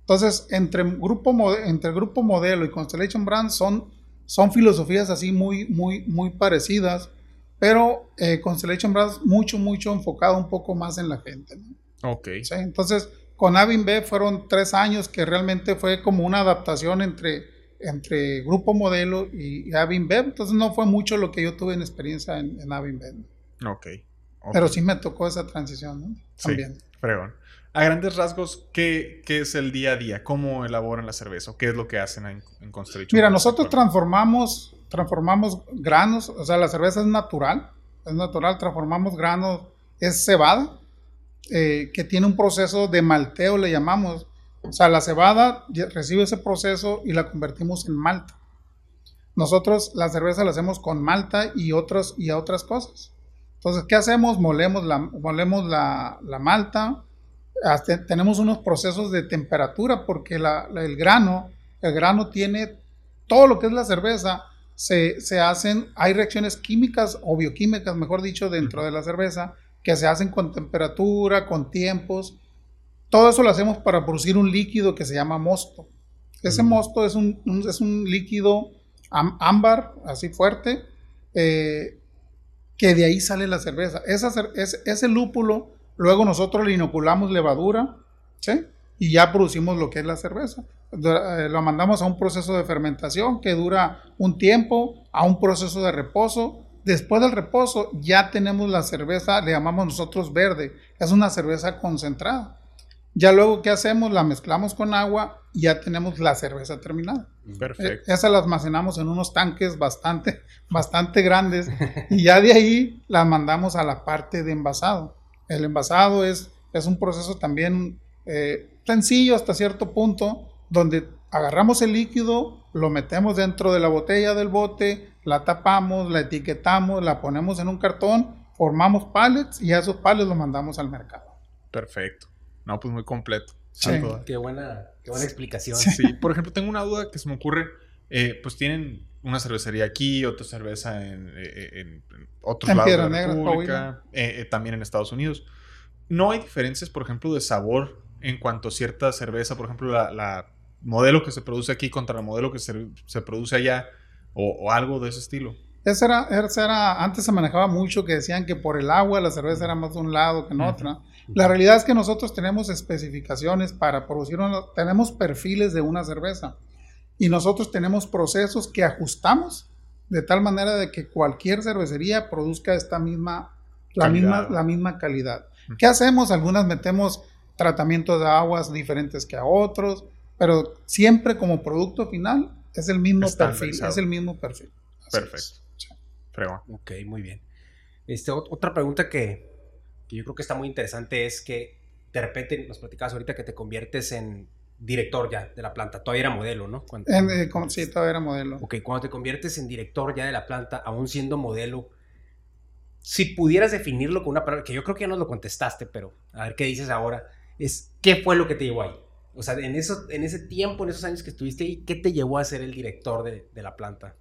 Speaker 1: Entonces, entre grupo, entre grupo modelo y Constellation Brands son, son filosofías así muy, muy, muy parecidas, pero eh, Constellation Brands mucho, mucho enfocado un poco más en la gente. ¿no?
Speaker 2: Ok.
Speaker 1: ¿sí? Entonces, con Avinb fueron tres años que realmente fue como una adaptación entre, entre Grupo Modelo y, y Avinb. Entonces, no fue mucho lo que yo tuve en experiencia en, en Avinb.
Speaker 2: Ok. ok.
Speaker 1: Pero sí me tocó esa transición, ¿no?
Speaker 2: Sí.
Speaker 1: También.
Speaker 2: Fregón. A grandes rasgos, ¿qué, qué es el día a día? ¿Cómo elaboran la cerveza? ¿O ¿Qué es lo que hacen en, en
Speaker 1: Mira, nosotros transformamos, transformamos granos, o sea, la cerveza es natural, es natural, transformamos granos, es cebada, eh, que tiene un proceso de malteo, le llamamos. O sea, la cebada recibe ese proceso y la convertimos en malta. Nosotros la cerveza la hacemos con malta y, otros, y otras cosas. Entonces, ¿qué hacemos? Molemos la, molemos la, la malta, hasta tenemos unos procesos de temperatura porque la- la- el grano, el grano tiene todo lo que es la cerveza, se, se hacen, hay reacciones químicas o bioquímicas, mejor dicho, dentro de la cerveza, que se hacen con temperatura, con tiempos. Todo eso lo hacemos para producir un líquido que se llama mosto. Ese mosto es un, un- es un líquido ámbar, así fuerte, eh, que de ahí sale la cerveza. Esa ese lúpulo, luego nosotros le inoculamos levadura, ¿sí? Y ya producimos lo que es la cerveza. Eh, lo mandamos a un proceso de fermentación que dura un tiempo, a un proceso de reposo. Después del reposo ya tenemos la cerveza, le llamamos nosotros verde. Es una cerveza concentrada. Ya luego, ¿qué hacemos? La mezclamos con agua y ya tenemos la cerveza terminada.
Speaker 2: Perfecto.
Speaker 1: Esa la almacenamos en unos tanques bastante, bastante grandes y ya de ahí la mandamos a la parte de envasado. El envasado es, es un proceso también eh, sencillo hasta cierto punto, donde agarramos el líquido, lo metemos dentro de la botella del bote, la tapamos, la etiquetamos, la ponemos en un cartón, formamos pallets y a esos pallets los mandamos al mercado.
Speaker 2: Perfecto. No, pues muy completo.
Speaker 1: Sí.
Speaker 2: Sin duda.
Speaker 3: Qué buena, qué buena explicación.
Speaker 2: Sí, por ejemplo, tengo una duda que se me ocurre. eh, pues tienen una cervecería aquí, otra cerveza en, eh, en- en otros
Speaker 1: En
Speaker 2: lados de la
Speaker 1: Negra,
Speaker 2: República, eh, eh, también en Estados Unidos. No hay diferencias, por ejemplo, de sabor en cuanto a cierta cerveza, por ejemplo, la, la modelo que se produce aquí contra la modelo que se, se produce allá, o, o algo de ese estilo.
Speaker 1: Esa era, esa era, antes se manejaba mucho que decían que por el agua la cerveza era más de un lado que en
Speaker 2: Ujú.
Speaker 1: otra. La realidad es que nosotros tenemos especificaciones para producir, una- tenemos perfiles de una cerveza y nosotros tenemos procesos que ajustamos de tal manera de que cualquier cervecería produzca esta misma, la misma, la misma calidad. ¿Qué hacemos? Algunas metemos tratamientos de aguas diferentes que a otros, pero siempre como producto final es el mismo perfil, es el mismo perfil.
Speaker 2: Perfecto.
Speaker 3: Ok, muy bien. Este, otra pregunta que, que yo creo que está muy interesante es que de repente nos platicabas ahorita que te conviertes en director ya de la planta. Todavía era modelo, ¿no?
Speaker 1: Eh, sí, todavía era modelo.
Speaker 3: Ok, cuando te conviertes en director ya de la planta, aún siendo modelo, si pudieras definirlo con una palabra, que yo creo que ya nos lo contestaste, pero a ver qué dices ahora, es ¿qué fue lo que te llevó ahí? O sea, en, eso, en ese tiempo, en esos años que estuviste ahí, ¿qué te llevó a ser el director de, de la planta?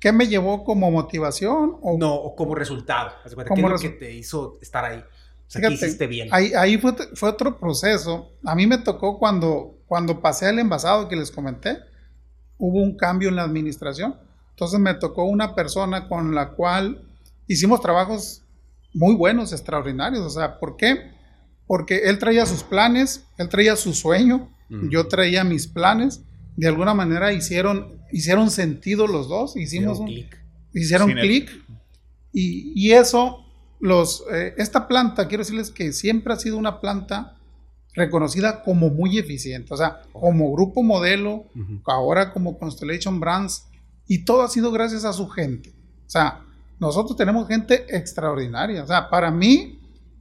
Speaker 1: ¿Qué me llevó como motivación?
Speaker 3: O... No, o como resultado. ¿Qué es lo que te hizo estar ahí? O sea, ¿qué hiciste bien?
Speaker 1: Ahí, ahí fue, fue, otro proceso. A mí me tocó cuando, cuando pasé al envasado que les comenté, hubo un cambio en la administración. Entonces me tocó una persona con la cual hicimos trabajos muy buenos, extraordinarios. O sea, ¿por qué? Porque él traía sus planes, él traía su sueño, yo traía mis planes. De alguna manera hicieron, hicieron sentido los dos, hicimos un, clic. Hicieron clic. Y, y, eso, los, eh, esta planta, quiero decirles que siempre ha sido una planta reconocida como muy eficiente, o sea, como grupo modelo, ahora como Constellation Brands, y todo ha sido gracias a su gente. O sea, nosotros tenemos gente extraordinaria. O sea, para mí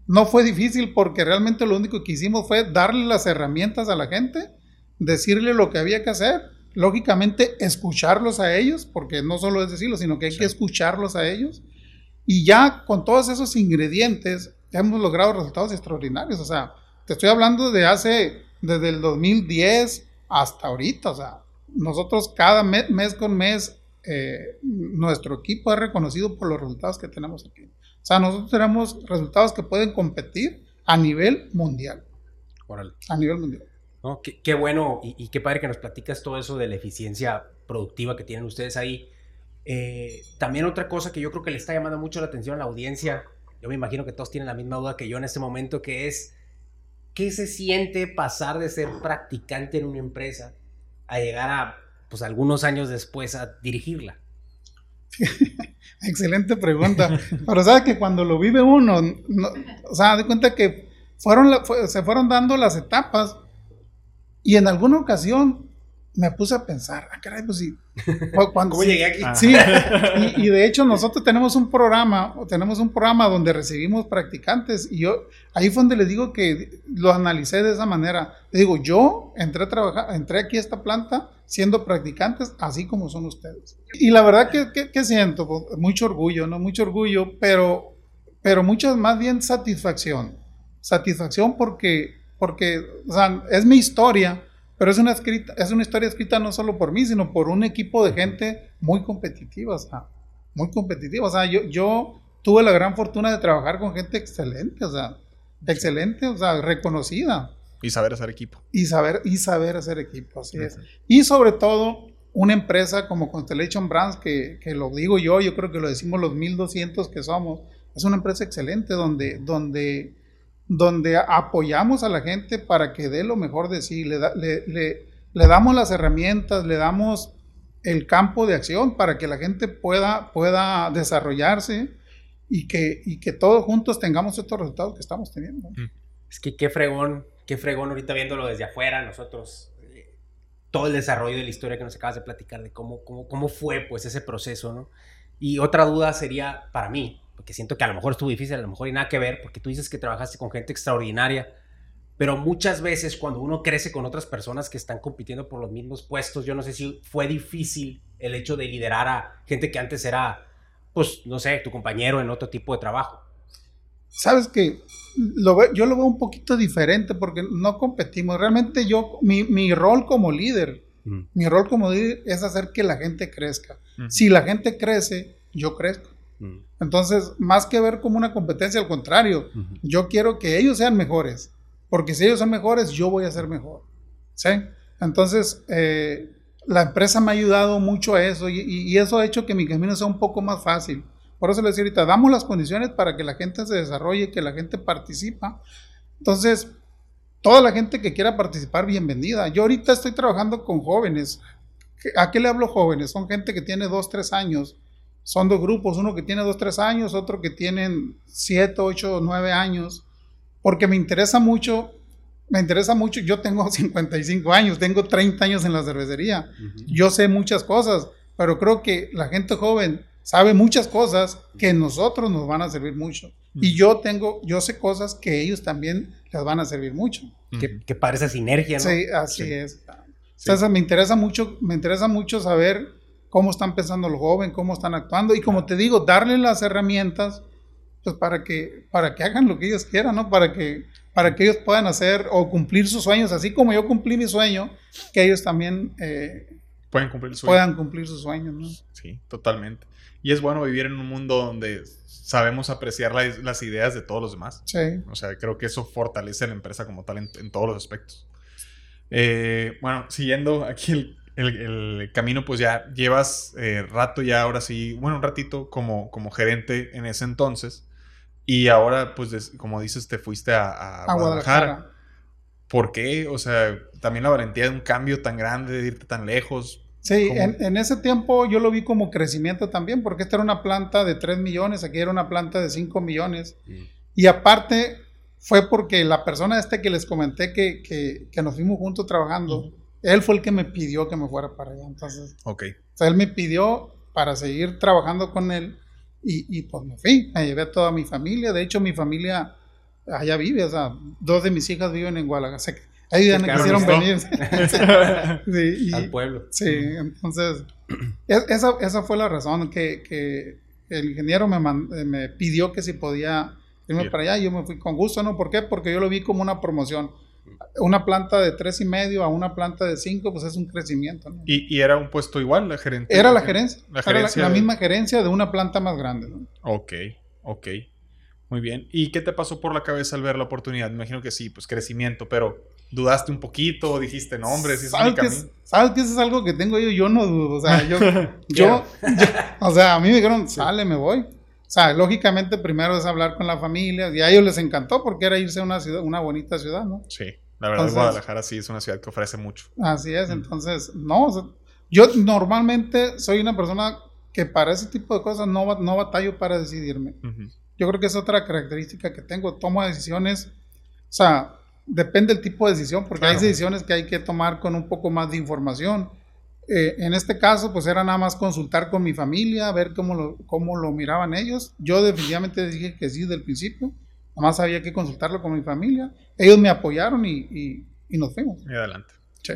Speaker 1: no fue difícil porque realmente lo único que hicimos fue darle las herramientas a la gente, decirle lo que había que hacer, lógicamente escucharlos a ellos, porque no solo es decirlo, sino que hay que escucharlos a ellos. Y ya con todos esos ingredientes hemos logrado resultados extraordinarios. O sea, te estoy hablando de hace, desde el 2010 hasta ahorita. O sea, nosotros cada mes con mes eh, nuestro equipo es reconocido por los resultados que tenemos aquí. O sea, nosotros tenemos resultados que pueden competir a nivel mundial. A nivel mundial.
Speaker 3: qué, bueno y, qué padre que nos platicas todo eso de la eficiencia productiva que tienen ustedes ahí. Eh, también otra cosa que yo creo que le está llamando mucho la atención a la audiencia, yo me imagino que todos tienen la misma duda que yo en este momento, que es, ¿qué se siente pasar de ser practicante en una empresa a llegar a pues algunos años después a dirigirla?
Speaker 1: Excelente pregunta. Pero sabes que cuando lo vive uno, o sea, de cuenta que fueron se fueron dando las etapas y en alguna ocasión me puse a pensar, ah, caray, pues sí.
Speaker 3: Cuando, ¿Cómo llegué aquí?
Speaker 1: Sí, y, de hecho nosotros tenemos un programa, tenemos un programa donde recibimos practicantes y yo, ahí fue donde les digo que lo analicé de esa manera. Le digo, yo entré a trabajar, entré aquí a esta planta siendo practicantes, así como son ustedes. Y la verdad que, que, siento, pues, mucho orgullo, ¿no? Mucho orgullo, pero, pero mucho más bien satisfacción. Satisfacción porque, porque, o sea, es mi historia pero es una, escrita, es una historia escrita no solo por mí, sino por un equipo de gente muy competitiva, o sea, muy competitiva. O sea, yo, yo tuve la gran fortuna de trabajar con gente excelente, o sea, excelente, o sea, reconocida.
Speaker 2: Y saber hacer equipo.
Speaker 1: Y saber, y saber hacer equipo, así es. Y sobre todo, una empresa como Constellation Brands, que, que, lo digo yo, yo creo que lo decimos los 1200 que somos, es una empresa excelente donde, donde donde apoyamos a la gente para que dé lo mejor de sí, le, le, damos las herramientas, le damos el campo de acción para que la gente pueda, pueda desarrollarse y que, y que todos juntos tengamos estos resultados que estamos teniendo.
Speaker 3: Es que qué fregón, qué fregón ahorita viéndolo desde afuera, nosotros, eh, todo el desarrollo de la historia que nos acabas de platicar, de cómo, cómo, cómo fue pues ese proceso, ¿no? Y otra duda sería para mí, porque siento que a lo mejor estuvo difícil, a lo mejor y nada que ver, porque tú dices que trabajaste con gente extraordinaria, pero muchas veces cuando uno crece con otras personas que están compitiendo por los mismos puestos, yo no sé si fue difícil el hecho de liderar a gente que antes era, pues, no sé, tu compañero en otro tipo de trabajo.
Speaker 1: Sabes que lo yo lo veo un poquito diferente porque no competimos. Realmente yo, mi, mi rol como líder, mm. mi rol como líder es hacer que la gente crezca. Si la gente crece, yo crezco. Mm. Entonces, más que ver como una competencia, al contrario, yo quiero que ellos sean mejores, porque si ellos son mejores, yo voy a ser mejor. ¿Sí? Entonces, eh, la empresa me ha ayudado mucho a eso y, eso ha hecho que mi camino sea un poco más fácil. Por eso les decía ahorita, damos las condiciones para que la gente se desarrolle, que la gente participa. Entonces, toda la gente que quiera participar, bienvenida. Yo ahorita estoy trabajando con jóvenes. ¿A qué le hablo jóvenes? Son gente que tiene dos, tres años son dos grupos, uno que tiene dos, tres años, otro que tienen siete, ocho, nueve años, porque me interesa mucho, me interesa mucho, yo tengo 55 años, tengo 30 años en la cervecería, yo sé muchas cosas, pero creo que la gente joven sabe muchas cosas que nosotros nos van a servir mucho. Y yo tengo, yo sé cosas que ellos también les van a servir mucho.
Speaker 3: Que, que parece sinergia, ¿no?
Speaker 1: Sí, así es. Entonces me interesa mucho, me interesa mucho saber cómo están pensando los jóvenes, cómo están actuando y como te digo, darle las herramientas pues para que para que hagan lo que ellos quieran, ¿no? Para que para que ellos puedan hacer o cumplir sus sueños, así como yo cumplí mi sueño, que ellos también eh,
Speaker 2: pueden cumplir, su
Speaker 1: puedan cumplir sus sueños, ¿no?
Speaker 2: Sí, totalmente. Y es bueno vivir en un mundo donde sabemos apreciar las ideas de todos los demás.
Speaker 1: Sí.
Speaker 2: O sea, creo que eso fortalece la empresa como tal en, todos los aspectos. Eh, bueno, siguiendo aquí el, el, camino, pues ya llevas eh, rato ya, ahora sí, bueno, un ratito como, como gerente en ese entonces. Y ahora, pues, como dices, te fuiste a, Guadalajara. ¿Por qué? O sea, también la valentía de un cambio tan grande, de irte tan lejos.
Speaker 1: Sí, en, ese tiempo yo lo vi como crecimiento también, porque esta era una planta de 3 millones, aquí era una planta de 5 millones. Y aparte, fue porque la persona este que les comenté que, que, nos fuimos juntos trabajando, él fue el que me pidió que me fuera para allá. Entonces,
Speaker 2: ok.
Speaker 1: O sea, él me pidió para seguir trabajando con él y, y pues me fui. Me llevé a toda mi familia. De hecho, mi familia allá vive. O sea, dos de mis hijas viven en Guadalajara. Ahí ya me quisieron venir.
Speaker 3: sí, Al pueblo.
Speaker 1: Sí, entonces, esa, esa fue la razón que, que el ingeniero me, me pidió que si podía irme para allá. Y yo me fui con gusto, ¿no? ¿Por qué? Porque yo lo vi como una promoción una planta de tres y medio a una planta de cinco, pues es un crecimiento. ¿no?
Speaker 2: ¿Y, era un puesto igual, la gerencia?
Speaker 1: Era la gerencia. La, gerencia la, misma gerencia de una planta más grande. ¿no?
Speaker 2: Ok, ok. Muy bien. ¿Y qué te pasó por la cabeza al ver la oportunidad? Me imagino que sí, pues crecimiento, pero ¿dudaste un poquito? ¿Dijiste, no, hombre, si es
Speaker 1: ¿Sabes, que ¿Sabes que eso es algo que tengo yo? Yo no dudo. O sea, yo, yo, o sea, a mí me dijeron, sale, me voy. O sea, lógicamente primero es hablar con la familia y a ellos les encantó porque era irse a una ciudad, una bonita ciudad, ¿no?
Speaker 2: Sí. La verdad, Guadalajara sí es una ciudad que ofrece mucho.
Speaker 1: Así es, entonces, no, yo normalmente soy una persona que para ese tipo de cosas no, no batallo para decidirme. Yo creo que es otra característica que tengo, tomo decisiones, o sea, depende del tipo de decisión, porque hay decisiones que hay que tomar con un poco más de información. Eh, en este caso, pues era nada más consultar con mi familia, ver cómo lo, cómo lo miraban ellos. Yo definitivamente dije que sí desde el principio. Nada más había que consultarlo con mi familia. Ellos me apoyaron y, y, nos fuimos.
Speaker 2: Y adelante.
Speaker 1: Sí.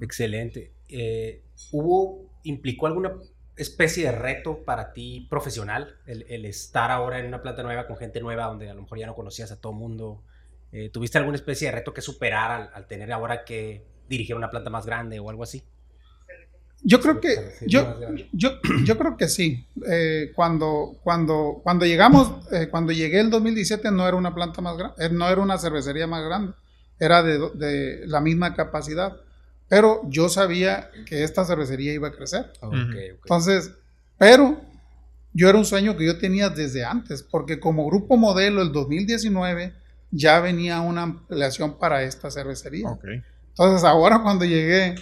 Speaker 3: Excelente. Eh, ¿Hubo, implicó alguna especie de reto para ti profesional el, el, estar ahora en una planta nueva con gente nueva donde a lo mejor ya no conocías a todo mundo? Eh, ¿Tuviste alguna especie de reto que superar al, al tener ahora que dirigir una planta más grande o algo así?
Speaker 1: Yo creo que, yo, yo, yo creo que sí. Eh, cuando, cuando, cuando llegamos, eh, cuando llegué el 2017 no era una planta más grande, eh, no era una cervecería más grande, era de, de, la misma capacidad. Pero yo sabía que esta cervecería iba a crecer. Entonces, pero yo era un sueño que yo tenía desde antes, porque como grupo modelo el 2019 ya venía una ampliación para esta cervecería. Entonces ahora cuando llegué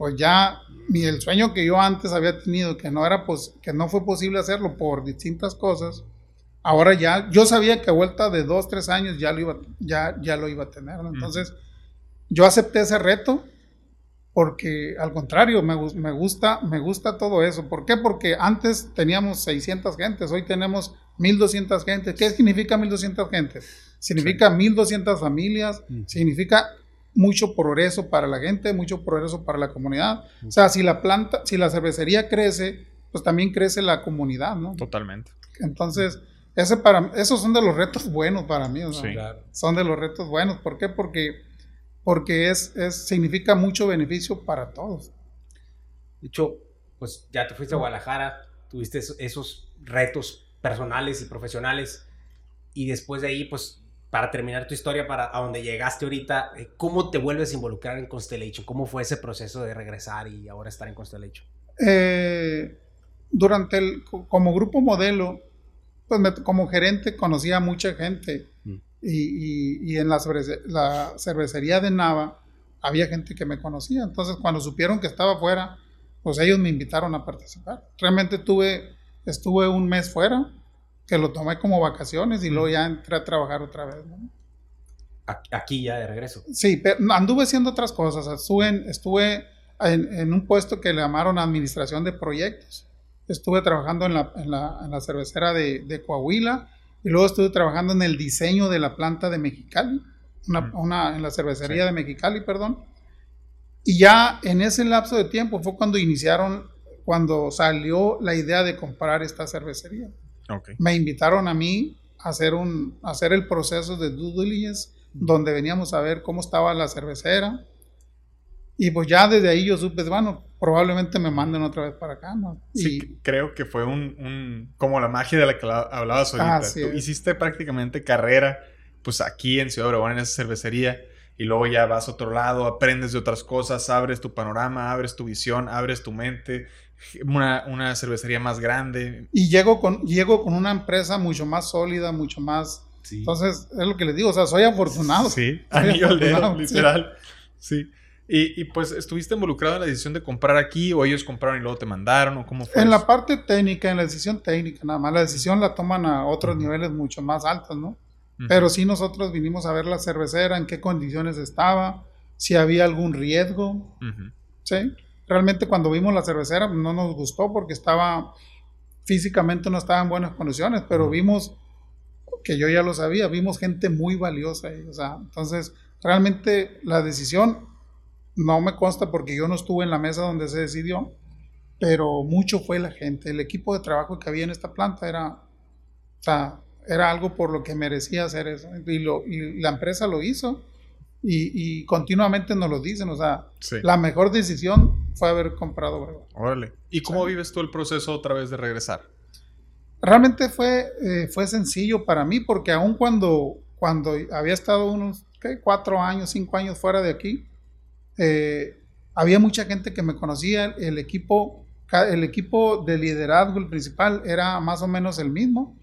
Speaker 1: pues ya mi, el sueño que yo antes había tenido, que no, era que no fue posible hacerlo por distintas cosas, ahora ya, yo sabía que a vuelta de dos, tres años ya lo iba, ya, ya lo iba a tener. Entonces, yo acepté ese reto porque al contrario, me, me, gusta, me gusta todo eso. ¿Por qué? Porque antes teníamos 600 gentes, hoy tenemos 1200 gentes. ¿Qué significa 1200 gentes? Significa 1200 familias, significa mucho progreso para la gente, mucho progreso para la comunidad. O sea, si la planta, si la cervecería crece, pues también crece la comunidad, ¿no?
Speaker 2: Totalmente.
Speaker 1: Entonces, ese para, esos son de los retos buenos para mí, Son de los retos buenos. ¿Por qué? Porque, porque es, es, significa mucho beneficio para todos.
Speaker 3: De hecho, pues ya te fuiste a Guadalajara, tuviste esos retos personales y profesionales, y después de ahí, pues para terminar tu historia, para a donde llegaste ahorita, eh, ¿cómo te vuelves a involucrar en Constellation? ¿Cómo fue ese proceso de regresar y ahora estar en Constellation?
Speaker 1: Eh, durante el, como grupo modelo, pues como gerente conocía a mucha gente mm. y, y, en la, la, cervecería de Nava había gente que me conocía. Entonces cuando supieron que estaba afuera, pues ellos me invitaron a participar. Realmente tuve estuve un mes fuera, que lo tomé como vacaciones y luego ya entré a trabajar otra vez. ¿no?
Speaker 3: Aquí ya de regreso.
Speaker 1: Sí, pero anduve haciendo otras cosas. Estuve en, estuve en, un puesto que le llamaron Administración de Proyectos. Estuve trabajando en la, en la, en la cervecera de, de, Coahuila y luego estuve trabajando en el diseño de la planta de Mexicali, una, una en la cervecería de Mexicali, perdón. Y ya en ese lapso de tiempo fue cuando iniciaron, cuando salió la idea de comprar esta cervecería. Okay. Me invitaron a mí a hacer, un, a hacer el proceso de due diligence donde veníamos a ver cómo estaba la cervecera. Y pues ya desde ahí yo supe, bueno, probablemente me manden otra vez para acá, ¿no?
Speaker 2: Sí, creo que fue un, como la magia de la que hablabas ahorita. Tú hiciste prácticamente carrera, pues aquí en Ciudad Obregón, en esa cervecería, y luego ya vas a otro lado, aprendes de otras cosas, abres tu panorama, abres tu visión, abres tu mente, una, una cervecería más grande.
Speaker 1: Y llego con, llego con una empresa mucho más sólida, mucho más entonces, es lo que les digo, o sea, soy afortunado.
Speaker 2: Sí, literal. Sí. Y, y, pues, ¿estuviste involucrado en la decisión de comprar aquí o ellos compraron y luego te mandaron o cómo fue?
Speaker 1: En la parte técnica, en la decisión técnica, nada más. La decisión la toman a otros niveles mucho más altos, ¿no? Pero sí nosotros vinimos a ver la cervecera, en qué condiciones estaba, si había algún riesgo. Sí. Realmente cuando vimos la cervecera no nos gustó porque estaba, físicamente no estaba en buenas condiciones, pero vimos que yo ya lo sabía, vimos gente muy valiosa ahí, o sea, entonces realmente la decisión no me consta porque yo no estuve en la mesa donde se decidió, pero mucho fue la gente, el equipo de trabajo que había en esta planta era, o sea, era algo por lo que merecía hacer eso, y, lo, y la empresa lo hizo, y, continuamente nos lo dicen, o sea, la mejor decisión fue haber comprado
Speaker 2: Órale. ¿Y cómo vives tú el proceso otra vez de regresar?
Speaker 1: Realmente fue, eh, fue sencillo para mí porque aun cuando, cuando había estado unos cuatro años, cinco años fuera de aquí, eh, había mucha gente que me conocía, el equipo, el equipo de liderazgo, el principal, era más o menos el mismo.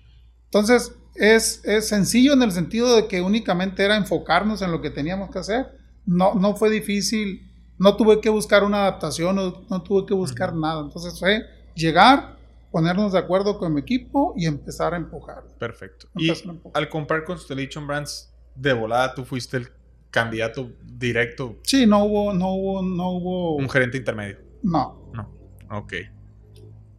Speaker 1: Entonces, es, es, sencillo en el sentido de que únicamente era enfocarnos en lo que teníamos que hacer. No, no fue difícil, no tuve que buscar una adaptación, no, no tuve que buscar nada. Entonces fue llegar, ponernos de acuerdo con mi equipo y empezar a empujar.
Speaker 2: Perfecto. y al comprar Constellation Brands, de volada tú fuiste el candidato directo.
Speaker 1: Sí, no hubo, no hubo, no hubo.
Speaker 2: Un gerente intermedio.
Speaker 1: No.
Speaker 2: No. Ok.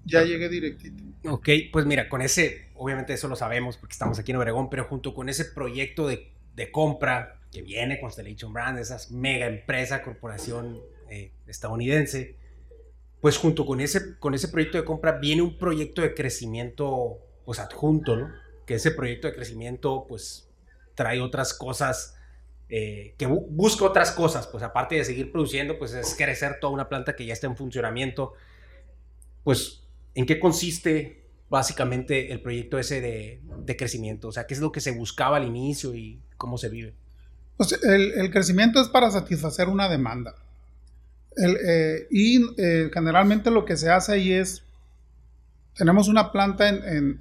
Speaker 1: Ya llegué directito.
Speaker 3: Ok, pues mira, con ese, obviamente eso lo sabemos porque estamos aquí en Obregón, pero junto con ese proyecto de, de compra que viene Constellation Brands, esa mega empresa, corporación eh, estadounidense, pues junto con ese, con ese proyecto de compra viene un proyecto de crecimiento pues adjunto, ¿no? Que ese proyecto de crecimiento pues trae otras cosas, eh, que busca otras cosas, pues aparte de seguir produciendo, pues es crecer toda una planta que ya está en funcionamiento. Pues, ¿en qué consiste básicamente el proyecto ese de, de crecimiento? O sea, ¿qué es lo que se buscaba al inicio y cómo se vive?
Speaker 1: Pues el, crecimiento es para satisfacer una demanda. Eh, y eh, generalmente lo que se hace ahí es, tenemos una planta en,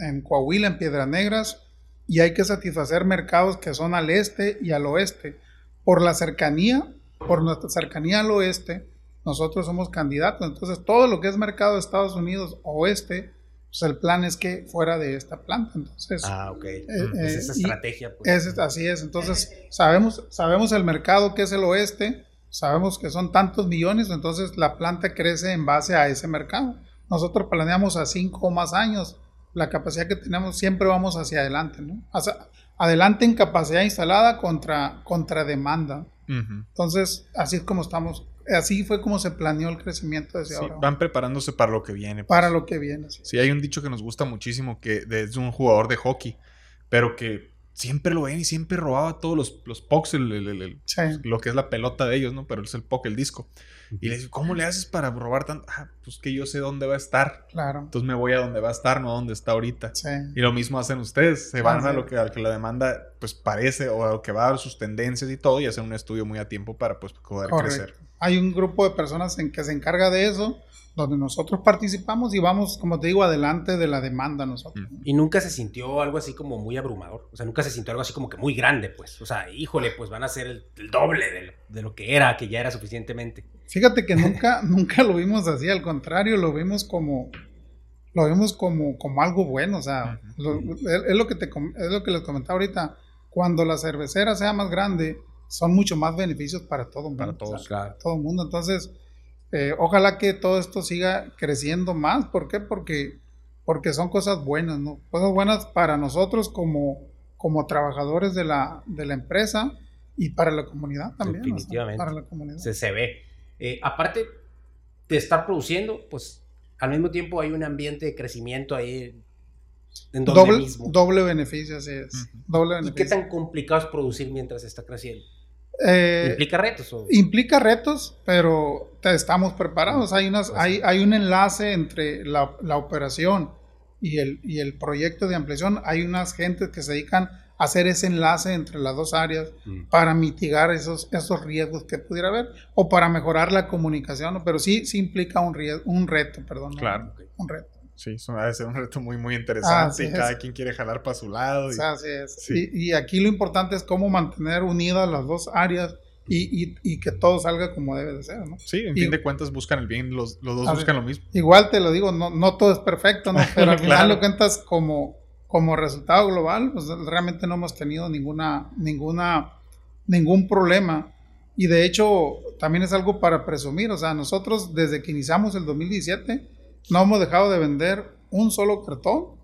Speaker 1: en, Coahuila, en Piedras Negras, y hay que satisfacer mercados que son al este y al oeste. Por la cercanía, por nuestra cercanía al oeste, nosotros somos candidatos. Entonces, todo lo que es mercado de Estados Unidos oeste, pues el plan es que fuera de esta planta. Entonces,
Speaker 3: ah, ok. Eh, esa estrategia.
Speaker 1: Pues. así es. Entonces, sabemos, sabemos el mercado que es el oeste sabemos que son tantos millones, entonces la planta crece en base a ese mercado. Nosotros planeamos a cinco o más años, la capacidad que tenemos siempre vamos hacia adelante, ¿no? adelante en capacidad instalada contra, contra demanda. Entonces, así es como estamos, así fue como se planeó el crecimiento desde ahora.
Speaker 2: Van preparándose para lo que viene.
Speaker 1: Pues. Para lo que viene,
Speaker 2: sí. Sí, hay un dicho que nos gusta muchísimo, que es un jugador de hockey, pero que siempre lo ven y siempre robaba todos los, los pucks, lo que es la pelota de ellos, ¿no? Pero es el puck, el disco. Y le dice, ¿cómo le haces para robar tanto? Ah, pues que yo sé dónde va a estar.
Speaker 1: Claro.
Speaker 2: Entonces me voy a donde va a estar, no a donde está ahorita. Sí. Y lo mismo hacen ustedes. Se van a lo que, a que la demanda pues parece o a lo que va a dar sus tendencias y todo y hacen un estudio muy a tiempo para pues poder crecer.
Speaker 1: Hay un grupo de personas en que se encarga de eso donde nosotros participamos y vamos, como te digo, adelante de la demanda nosotros.
Speaker 3: Y nunca se sintió algo así como muy abrumador, o sea, nunca se sintió algo así como que muy grande, pues, o sea, híjole, pues van a ser el, doble de, de, lo que era, que ya era suficientemente.
Speaker 1: Fíjate que nunca, nunca lo vimos así, al contrario, lo vimos como, lo vemos como, como algo bueno, o sea, lo- es, es lo que te, es lo que les comentaba ahorita, cuando la cervecera sea más grande, son mucho más beneficios para todo el mundo.
Speaker 2: Para
Speaker 1: o
Speaker 2: todos.
Speaker 1: sea,
Speaker 3: Claro.
Speaker 1: todo el mundo. Entonces, eh, ojalá que todo esto siga creciendo más. ¿Por qué? Porque, porque son cosas buenas, ¿no? Cosas buenas para nosotros como, como trabajadores de la, de la empresa y para la comunidad también. o sea,
Speaker 3: Definitivamente.
Speaker 1: para la comunidad.
Speaker 3: Se, se ve. Eh, aparte de estar produciendo, pues al mismo tiempo hay un ambiente de crecimiento ahí en donde
Speaker 1: Doble,
Speaker 3: mismo.
Speaker 1: doble beneficio, así es. Doble
Speaker 3: ¿Y qué tan complicado es producir mientras está creciendo?
Speaker 1: Eh,
Speaker 3: ¿Implica retos? O?
Speaker 1: implica retos, pero te- estamos preparados. Hay, unas,
Speaker 3: Pues
Speaker 1: hay, hay un enlace entre la, la operación y el, y el proyecto de ampliación. Hay unas gentes que se dedican a hacer ese enlace entre las dos áreas
Speaker 3: Mm.
Speaker 1: para mitigar esos, esos riesgos que pudiera haber o para mejorar la comunicación, pero sí, sí implica un, riesgo, un reto, perdón.
Speaker 2: Claro.
Speaker 1: Un reto.
Speaker 2: Sí, eso va a ser un reto muy, muy interesante y
Speaker 1: es.
Speaker 2: cada quien quiere jalar para su lado. Y-
Speaker 1: así es.
Speaker 2: Sí.
Speaker 1: Y, y aquí lo importante es cómo mantener unidas las dos áreas y, y- que todo salga como debe de ser, ¿no?
Speaker 2: Sí, en fin de cuentas buscan el bien, los, los dos
Speaker 1: A ver.
Speaker 2: buscan lo mismo.
Speaker 1: Igual te lo digo, no, no todo es perfecto, ¿no? Pero al final
Speaker 2: Claro.
Speaker 1: de cuentas, como, como resultado global, pues realmente no hemos tenido ninguna, ninguna, ningún problema. Y de hecho, también es algo para presumir. O sea, nosotros desde que iniciamos el 2017, no hemos dejado de vender un solo cartón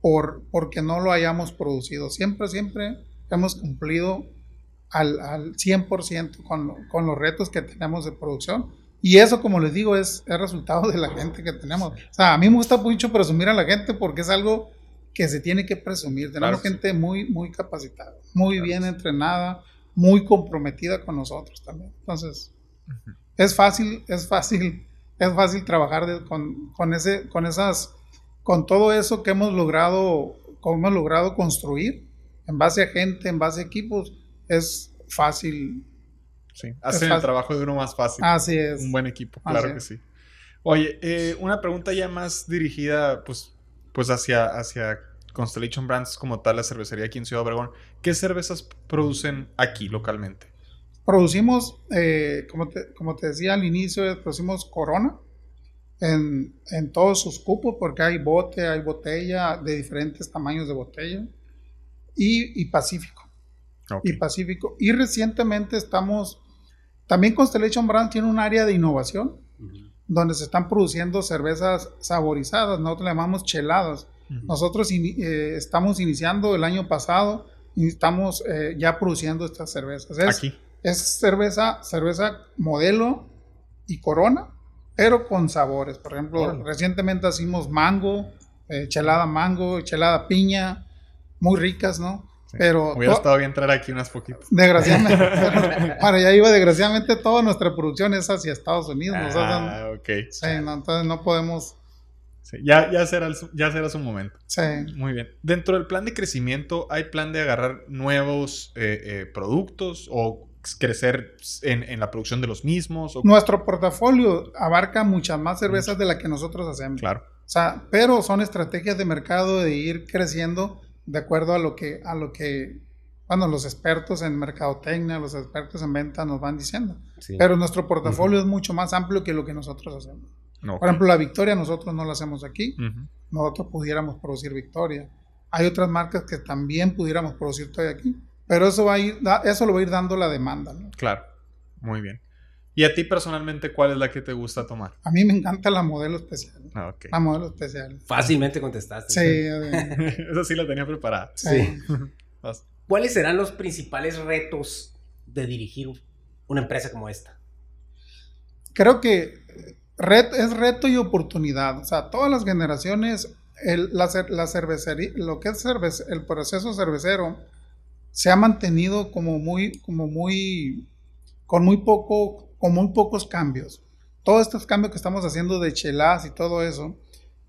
Speaker 1: por, porque no lo hayamos producido. Siempre, siempre hemos cumplido al, al 100% con, lo- con los retos que tenemos de producción. Y eso, como les digo, es, es resultado de la gente que tenemos. O sea, a mí me gusta mucho presumir a la gente porque es algo que se tiene que presumir. Tenemos
Speaker 2: Claro que sí.
Speaker 1: gente muy, muy capacitada, muy
Speaker 2: Claro
Speaker 1: bien
Speaker 2: sí.
Speaker 1: entrenada, muy comprometida con nosotros también. Entonces, es fácil, es fácil, es fácil trabajar de- con, con ese, con esas, con todo eso que hemos logrado, que hemos logrado construir en base a gente, en base a equipos, es fácil.
Speaker 2: Sí, hacen el trabajo de uno más fácil.
Speaker 1: Así es.
Speaker 2: Un buen equipo,
Speaker 1: Así
Speaker 2: claro que
Speaker 1: es.
Speaker 2: sí. Oye, eh, una pregunta ya más dirigida, pues, pues hacia, hacia Constellation Brands como tal, la cervecería aquí en Ciudad Obregón. ¿Qué cervezas producen aquí localmente?
Speaker 1: Producimos, eh, como, te, como te decía al inicio, producimos Corona en, en todos sus cupos, porque hay bote, hay botella de diferentes tamaños de botella, y, y Pacífico.
Speaker 2: Ok.
Speaker 1: y Pacífico. Y recientemente estamos, también Constellation Brand tiene un área de innovación donde se están produciendo cervezas saborizadas, nosotros le llamamos cheladas. Nosotros eh, estamos iniciando el año pasado y estamos eh, ya produciendo estas cervezas. Es,
Speaker 2: Aquí.
Speaker 1: Es cerveza, cerveza modelo y corona, pero con sabores. Por ejemplo,
Speaker 2: Órale.
Speaker 1: recientemente hicimos mango, eh, chelada mango, chelada piña, muy ricas, ¿no?
Speaker 2: Sí.
Speaker 1: Pero
Speaker 2: Hubiera estado bien traer aquí unas poquitas.
Speaker 1: Desgraciadamente, para allá iba, desgraciadamente toda nuestra producción es hacia Estados Unidos. o sea,
Speaker 2: Ah, ok.
Speaker 1: sí, no, entonces no podemos.
Speaker 2: Sí, Ya, ya, será el ya será su momento.
Speaker 1: Sí.
Speaker 2: Muy bien. Dentro del plan de crecimiento, ¿hay plan de agarrar nuevos eh, eh, productos o crecer en, en la producción de los mismos? O-
Speaker 1: Nuestro portafolio abarca muchas más cervezas de las que nosotros hacemos.
Speaker 2: Claro.
Speaker 1: O sea, pero son estrategias de mercado de ir creciendo de acuerdo a lo que, a lo que, bueno, los expertos en mercadotecnia, los expertos en venta nos van diciendo.
Speaker 3: Sí.
Speaker 1: Pero nuestro portafolio es mucho más amplio que lo que nosotros hacemos.
Speaker 2: No,
Speaker 1: Por ejemplo, la Victoria nosotros no la hacemos aquí.
Speaker 2: Ujú.
Speaker 1: nosotros pudiéramos producir Victoria. Hay otras marcas que también pudiéramos producir todavía aquí, pero eso va a ir, eso lo va a ir dando la demanda. ¿no?
Speaker 2: Claro. Muy bien. ¿Y a ti personalmente cuál es la que te gusta tomar?
Speaker 1: A mí me encanta la modelo especial.
Speaker 2: Ah, ok.
Speaker 1: La modelo especial.
Speaker 3: Fácilmente contestaste.
Speaker 1: Sí,
Speaker 2: Esa sí la tenía preparada.
Speaker 1: sí.
Speaker 3: ¿Cuáles serán los principales retos de dirigir una empresa como esta?
Speaker 1: Creo que ret- es reto y oportunidad. O sea, todas las generaciones, el, la, la cervecería, lo que es cervece- el proceso cervecero se ha mantenido como muy, como muy, con muy poco, con muy pocos cambios. Todos estos cambios que estamos haciendo de chelas y todo eso,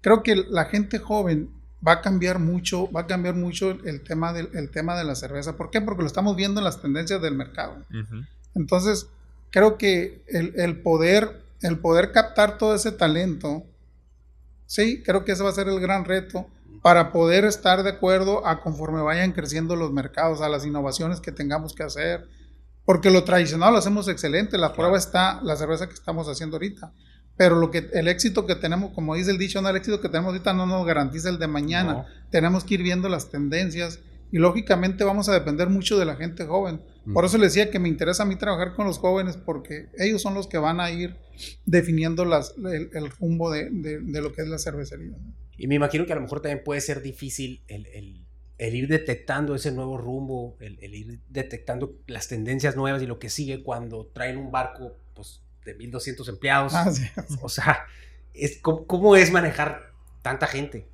Speaker 1: creo que la gente joven va a cambiar mucho, va a cambiar mucho el tema del, el tema de la cerveza. ¿Por qué? Porque lo estamos viendo en las tendencias del mercado.
Speaker 2: Ujú.
Speaker 1: Entonces, creo que el, el poder, el poder captar todo ese talento, sí, creo que ese va a ser el gran reto para poder estar de acuerdo a conforme vayan creciendo los mercados, a las innovaciones que tengamos que hacer. Porque lo tradicional lo hacemos excelente, la prueba está la cerveza que estamos haciendo ahorita. pero lo que el éxito que tenemos, como dice el dicho, no el éxito que tenemos ahorita no nos garantiza el de mañana. Tenemos que ir viendo las tendencias y lógicamente vamos a depender mucho de la gente joven. Por eso le decía que me interesa a mí trabajar con los jóvenes porque ellos son los que van a ir definiendo las, el, rumbo de, de, lo que es la cervecería.
Speaker 3: Y me imagino que a lo mejor también puede ser difícil el, el, el ir detectando ese nuevo rumbo, el, ir detectando las tendencias nuevas y lo que sigue cuando traen un barco pues, de 1.200 empleados. Ah, o sea, es, ¿cómo, es manejar tanta gente?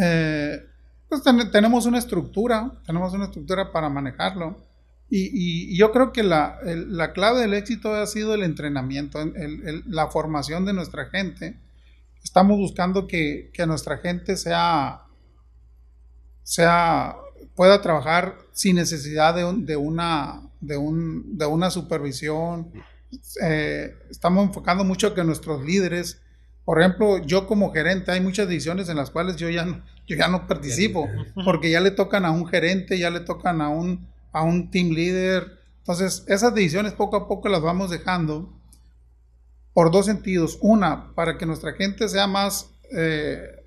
Speaker 1: Eh, pues tenemos una estructura, tenemos una estructura para manejarlo. Y, yo creo que la, la, clave del éxito ha sido el entrenamiento, la formación de nuestra gente. Estamos buscando que, que nuestra gente sea, sea, pueda trabajar sin necesidad de, de una, de, un, de una supervisión. Eh, estamos enfocando mucho que nuestros líderes, por ejemplo, yo como gerente, hay muchas decisiones en las cuales yo ya no, yo ya no participo, porque ya le tocan a un gerente, ya le tocan a un a un team leader. Entonces, esas decisiones poco a poco las vamos dejando por dos sentidos. Una, para que nuestra gente sea más
Speaker 2: eh,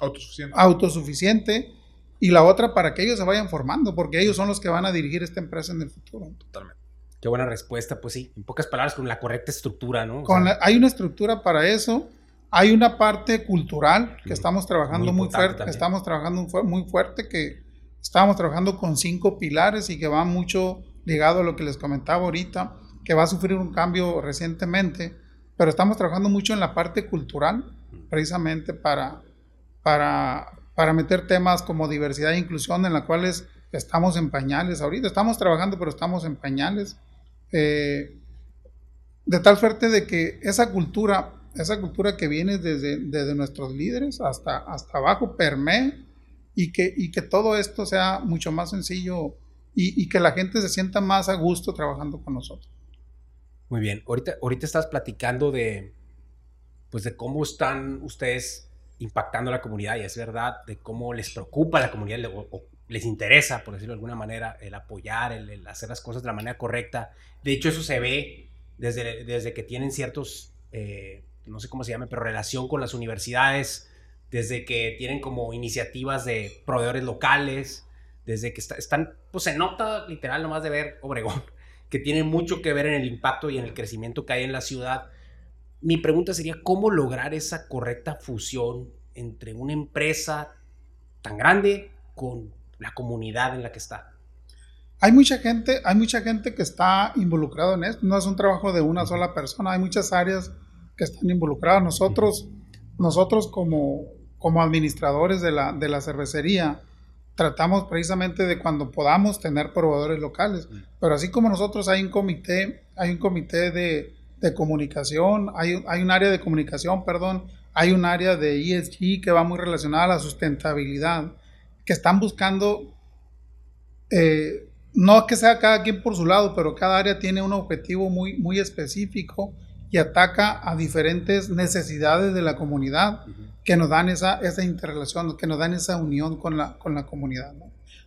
Speaker 2: autosuficiente.
Speaker 1: autosuficiente. Y la otra, para que ellos se vayan formando, porque ellos son los que van a dirigir esta empresa en el futuro.
Speaker 3: Totalmente. Qué buena respuesta, pues sí, en pocas palabras, con la correcta estructura, ¿no?
Speaker 1: hay una estructura para eso. Hay una parte cultural que estamos trabajando muy, fuerte, estamos trabajando muy fuerte que Estábamos trabajando con cinco pilares y que va mucho ligado a lo que les comentaba ahorita, que va a sufrir un cambio recientemente, pero estamos trabajando mucho en la parte cultural, precisamente para, para, para meter temas como diversidad e inclusión, en la cuales estamos en pañales ahorita. Estamos trabajando, pero estamos en pañales. Eh, de tal suerte de que esa cultura, esa cultura que viene desde, desde nuestros líderes hasta, hasta abajo, permee y que, y que todo esto sea mucho más sencillo y, que la gente se sienta más a gusto trabajando con nosotros.
Speaker 3: Muy bien, ahorita, ahorita estás platicando de, pues de cómo están ustedes impactando a la comunidad y es verdad, de cómo les preocupa a la comunidad o, les interesa, por decirlo de alguna manera, el apoyar, el, hacer las cosas de la manera correcta. De hecho, eso se ve desde, desde que tienen ciertos, eh, no sé cómo se llama, pero relación con las universidades, desde que tienen como iniciativas de proveedores locales, desde que están, pues se nota literal nomás de ver Obregón, que tiene mucho que ver en el impacto y en el crecimiento que hay en la ciudad. Mi pregunta sería, ¿cómo lograr esa correcta fusión entre una empresa tan grande con la comunidad en la que está?
Speaker 1: Hay mucha gente, hay mucha gente que está involucrada en esto. No es un trabajo de una sola persona. Hay muchas áreas que están involucradas. Nosotros, nosotros como, como administradores de la, de la cervecería, tratamos precisamente de cuando podamos tener proveedores locales. Pero así como nosotros hay un comité, hay un comité de, de comunicación, hay, hay, un área de comunicación, perdón, hay un área de ESG que va muy relacionada a la sustentabilidad, que están buscando, eh, no que sea cada quien por su lado, pero cada área tiene un objetivo muy, muy específico y ataca a diferentes necesidades de la comunidad que nos dan esa, esa interrelación, que nos dan esa unión con la, con la comunidad.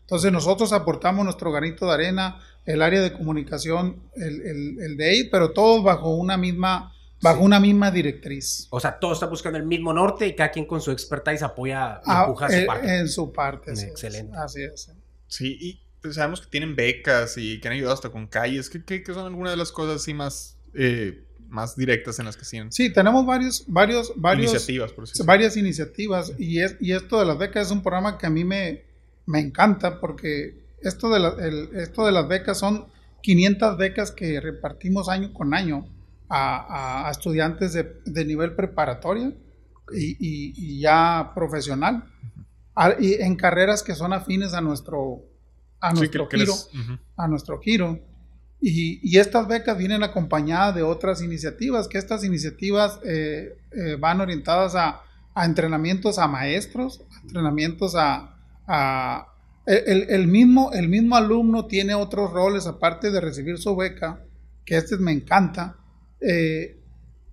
Speaker 1: Entonces nosotros aportamos nuestro granito de arena, el área de comunicación, el, el, el de ahí, pero todos bajo una misma bajo una misma directriz.
Speaker 3: O sea, todos están buscando el mismo norte y cada quien con su expertise apoya y ah, empuja
Speaker 1: su
Speaker 3: eh, parte.
Speaker 1: En su parte,
Speaker 3: sí. Excelente.
Speaker 1: Así es.
Speaker 2: Sí, y pues sabemos que tienen becas y que han ayudado hasta con calles. ¿Qué, qué, son algunas de las cosas así más eh, más directas en las que siguen.
Speaker 1: Sí, tenemos varios, varios, varios iniciativas, por varias iniciativas y, es, y esto de las becas es un programa que a mí me, me encanta porque esto de, la, esto de las becas son 500 becas que repartimos año con año a, a estudiantes de, de, nivel preparatoria y, y, ya profesional y en carreras que son afines a nuestro a nuestro giro, a nuestro giro. Y, estas becas vienen acompañadas de otras iniciativas, que estas iniciativas eh, eh, van orientadas a, entrenamientos a maestros, entrenamientos a... el, mismo, el mismo alumno tiene otros roles aparte de recibir su beca, que este me encanta. Eh,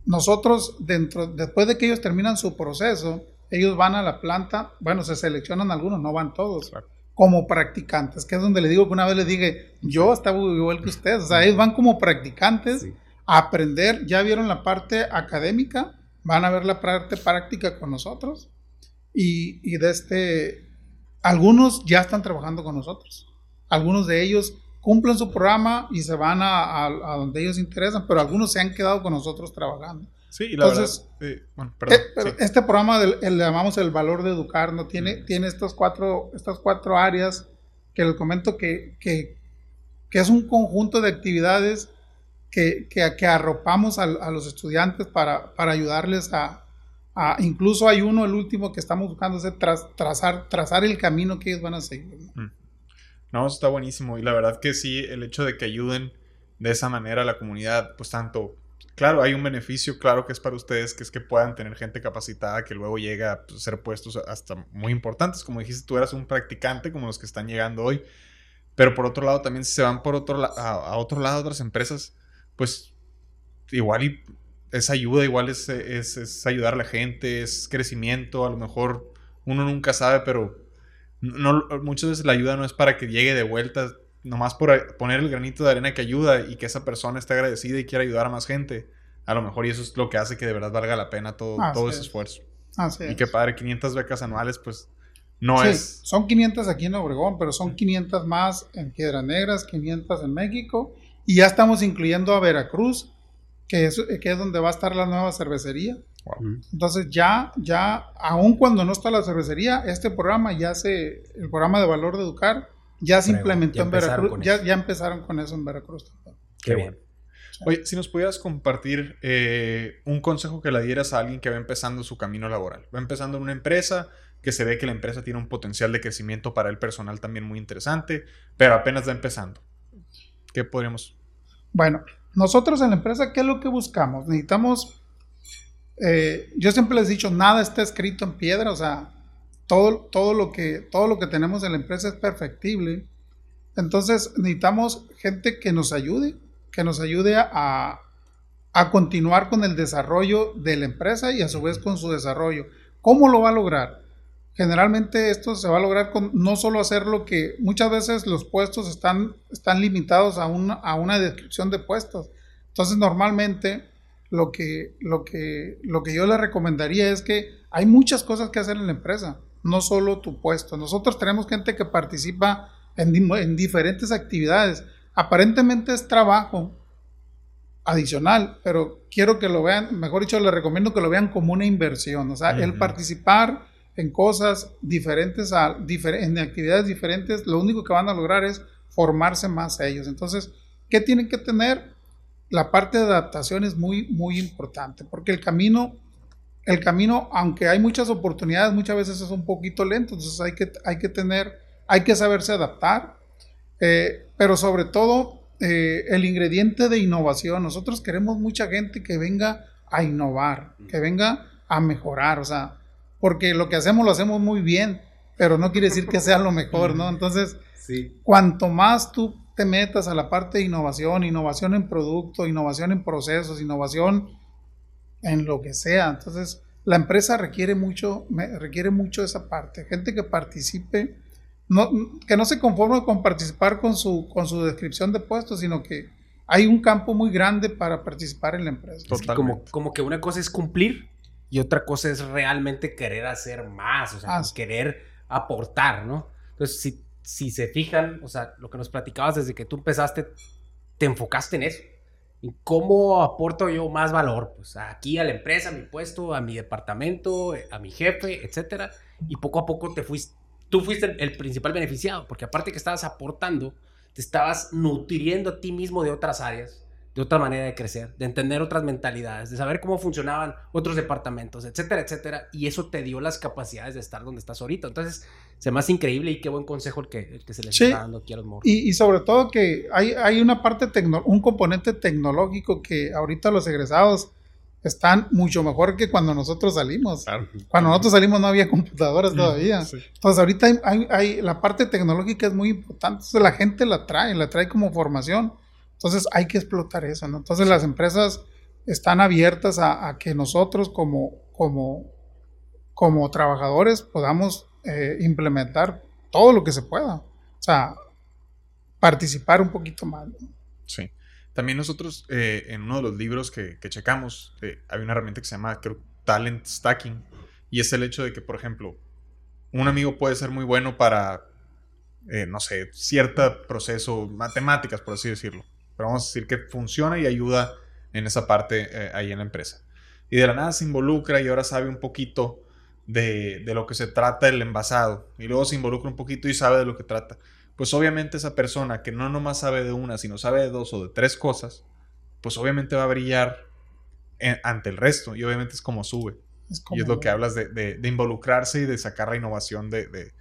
Speaker 1: nosotros, dentro, después de que ellos terminan su proceso, ellos van a la planta, bueno, se seleccionan algunos, no van todos como practicantes, que es donde le digo que una vez le dije, yo estaba igual que ustedes, o sea, ellos van como practicantes a aprender, ya vieron la parte académica, van a ver la parte práctica con nosotros y, y de este, algunos ya están trabajando con nosotros, algunos de ellos cumplen su programa y se van a, a, donde ellos interesan, pero algunos se han quedado con nosotros trabajando.
Speaker 2: Sí, y la Entonces, verdad, eh, bueno, perdón,
Speaker 1: eh, este programa del, el, le llamamos el valor de educar, ¿no? Tiene, tiene estos cuatro, estas cuatro áreas que les comento que, que, que es un conjunto de actividades que, que, arropamos a, a, los estudiantes para, para ayudarles a, a, incluso hay uno, el último que estamos buscando, es trazar, trazar el camino que ellos van a seguir. ¿no?
Speaker 2: no, está buenísimo y la verdad que sí, el hecho de que ayuden de esa manera a la comunidad, pues tanto Claro, hay un beneficio, claro que es para ustedes, que es que puedan tener gente capacitada que luego llega a ser puestos hasta muy importantes. Como dijiste, tú eras un practicante como los que están llegando hoy. Pero por otro lado, también si se van por otro a, otro lado otras empresas, pues igual es ayuda, igual es, es, ayudar a la gente, es crecimiento, a lo mejor uno nunca sabe, pero no, muchas veces la ayuda no es para que llegue de vuelta, nomás por poner el granito de arena que ayuda y que esa persona esté agradecida y quiera ayudar a más gente, a lo mejor y eso es lo que hace que de verdad valga la pena todo, todo ese esfuerzo.
Speaker 1: Así
Speaker 2: y que padre, 500 becas anuales, pues no es.
Speaker 1: Son 500 aquí en Obregón, pero son 500 más en Piedras Negras, 500 en México y ya estamos incluyendo a Veracruz, que es, que es donde va a estar la nueva cervecería. Entonces ya, ya, aun cuando no está la cervecería, este programa ya se, el programa de valor de educar, ya se implementó en Veracruz. Ya, ya, empezaron con eso en Veracruz.
Speaker 3: Qué bien.
Speaker 2: Oye, si nos pudieras compartir eh, un consejo que le dieras a alguien que va empezando su camino laboral. Va empezando en una empresa, que se ve que la empresa tiene un potencial de crecimiento para el personal también muy interesante, pero apenas va empezando. ¿Qué podríamos?
Speaker 1: Bueno, nosotros en la empresa, ¿qué es lo que buscamos? Necesitamos, eh, yo siempre les he dicho, nada está escrito en piedra, o sea, todo, todo, lo que, todo lo que tenemos en la empresa es perfectible. Entonces necesitamos gente que nos ayude, que nos ayude a, a continuar con el desarrollo de la empresa y a su vez con su desarrollo. ¿Cómo lo va a lograr? Generalmente esto se va a lograr con no solo hacer lo que muchas veces los puestos están, están limitados a una, a una descripción de puestos. Entonces normalmente lo que, lo, que, lo que yo le recomendaría es que hay muchas cosas que hacer en la empresa no solo tu puesto. Nosotros tenemos gente que participa en, diferentes actividades. Aparentemente es trabajo adicional, pero quiero que lo vean, mejor dicho, les recomiendo que lo vean como una inversión. O sea, el participar en cosas diferentes, a, en actividades diferentes, lo único que van a lograr es formarse más a ellos. Entonces, ¿qué tienen que tener? La parte de adaptación es muy, muy importante, porque el camino el camino, aunque hay muchas oportunidades, muchas veces es un poquito lento, entonces hay que, hay que tener, hay que saberse adaptar, eh, pero sobre todo eh, el ingrediente de innovación. Nosotros queremos mucha gente que venga a innovar, que venga a mejorar, o sea, porque lo que hacemos lo hacemos muy bien, pero no quiere decir que sea lo mejor, ¿no? Entonces, cuanto más tú te metas a la parte de innovación, innovación en producto, innovación en procesos, innovación en lo que sea. Entonces, la empresa requiere mucho, requiere mucho esa parte. Gente que participe, no, que no se conforme con participar con su, con su descripción de puestos, sino que hay un campo muy grande para participar en la empresa.
Speaker 3: como, como que una cosa es cumplir y otra cosa es realmente querer hacer más, o sea, querer aportar, ¿no? Entonces, si, si se fijan, o sea, lo que nos platicabas desde que tú empezaste, te enfocaste en eso cómo aporto yo más valor? Pues aquí a la empresa, a mi puesto, a mi departamento, a mi jefe, etcétera. Y poco a poco te fuiste, tú fuiste el principal beneficiado, porque aparte que estabas aportando, te estabas nutriendo a ti mismo de otras áreas de otra manera de crecer, de entender otras mentalidades, de saber cómo funcionaban otros departamentos, etcétera, etcétera. Y eso te dio las capacidades de estar donde estás ahorita. Entonces, se me hace increíble y qué buen consejo el que, que se les está dando aquí a los morros.
Speaker 1: Y, y, sobre todo que hay, hay una parte, un componente tecnológico que ahorita los egresados están mucho mejor que cuando nosotros salimos. Cuando nosotros salimos no había computadoras todavía. Entonces ahorita hay, hay, la parte tecnológica es muy importante. Entonces la gente la trae, la trae como formación entonces hay que explotar eso, ¿no? Entonces las empresas están abiertas a, que nosotros como, como, como trabajadores podamos eh, implementar todo lo que se pueda. O sea, participar un poquito más.
Speaker 2: Sí. También nosotros, eh, en uno de los libros que, que checamos, eh, hay una herramienta que se llama creo, Talent Stacking. Y es el hecho de que, por ejemplo, un amigo puede ser muy bueno para, eh, no sé, cierto proceso, matemáticas, por así decirlo. Pero vamos a decir que funciona y ayuda en esa parte eh, ahí en la empresa. Y de la nada se involucra y ahora sabe un poquito de, de lo que se trata el envasado. Y luego se involucra un poquito y sabe de lo que trata pues obviamente esa persona que no nomás sabe de una, sino sabe de dos o de tres cosas, pues obviamente va a brillar ante el resto y obviamente es como sube. y es lo que hablas de, involucrarse y de sacar la innovación, de,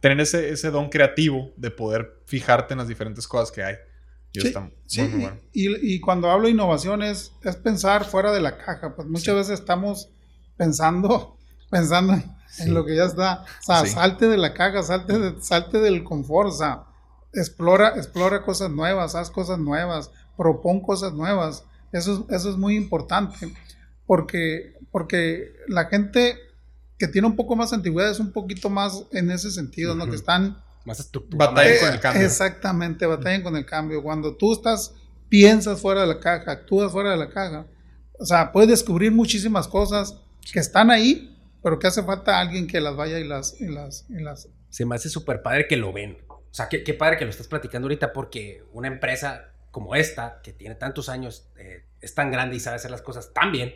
Speaker 2: tener ese, ese, don creativo de poder fijarte en las diferentes cosas que hay.
Speaker 1: Sí, y, cuando hablo de innovación es, pensar fuera de la caja, pues muchas veces estamos pensando, pensando en lo que ya está. O sea, salte de la caja, salte, de, salte del confort, o sea, explora, explora cosas nuevas, haz cosas nuevas, propon cosas nuevas. Eso, eso es muy importante, porque, porque la gente que tiene un poco más antigüedad es un poquito más en ese sentido, ¿no? Que están...
Speaker 3: Más
Speaker 1: Batallan con el cambio. Exactamente, batallan con el cambio. Cuando tú estás, piensas fuera de la caja, actúas fuera de la caja, o sea, puedes descubrir muchísimas cosas que están ahí, pero que hace falta alguien que las vaya y las... Y las, las...
Speaker 3: Se me hace súper padre que lo ven. O sea, qué, padre que lo estás platicando ahorita porque una empresa como esta, que tiene tantos años, eh, es tan grande y sabe hacer las cosas tan bien,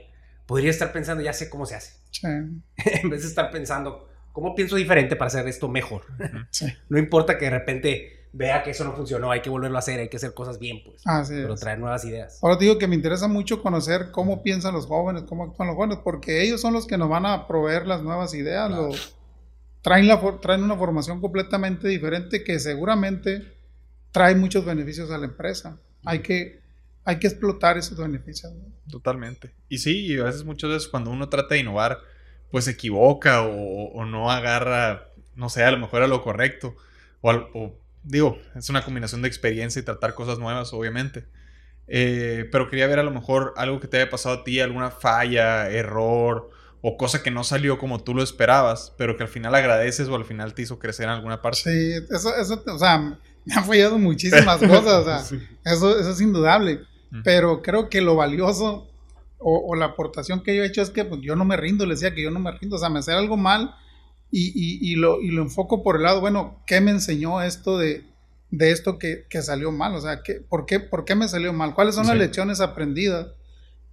Speaker 3: podría estar pensando, ya sé cómo se hace. en vez de estar pensando, ¿cómo pienso diferente para hacer esto mejor? no importa que de repente vea que eso no funcionó, hay que volverlo a hacer, hay que hacer cosas bien, pues. pero traer nuevas ideas.
Speaker 1: Ahora te digo que me interesa mucho conocer cómo piensan los jóvenes, cómo actúan los jóvenes, porque ellos son los que nos van a proveer las nuevas ideas, traen, la, traen una formación completamente diferente que seguramente trae muchos beneficios a la empresa. Hay que, hay que explotar esos beneficios.
Speaker 2: Totalmente. Y sí, y a veces, muchas veces cuando uno trata de innovar, pues se equivoca o, no agarra, no sé, a lo mejor a lo correcto. O, o digo, es una combinación de experiencia y tratar cosas nuevas, obviamente. Eh, pero quería ver a lo mejor algo que te haya pasado a ti, alguna falla, error o cosa que no salió como tú lo esperabas, pero que al final agradeces o al final te hizo crecer en alguna parte.
Speaker 1: Sí, eso, eso o sea, me han fallado muchísimas cosas, o sea, eso, eso es indudable. Pero creo que lo valioso o, la aportación que yo he hecho es que pues, yo no me rindo, le decía que yo no me rindo, o sea, me hacer algo mal y, lo, enfoco por el lado, bueno, ¿qué me enseñó esto de, esto que, salió mal? O sea, ¿qué, por, qué, ¿por qué me salió mal? ¿Cuáles son las lecciones aprendidas?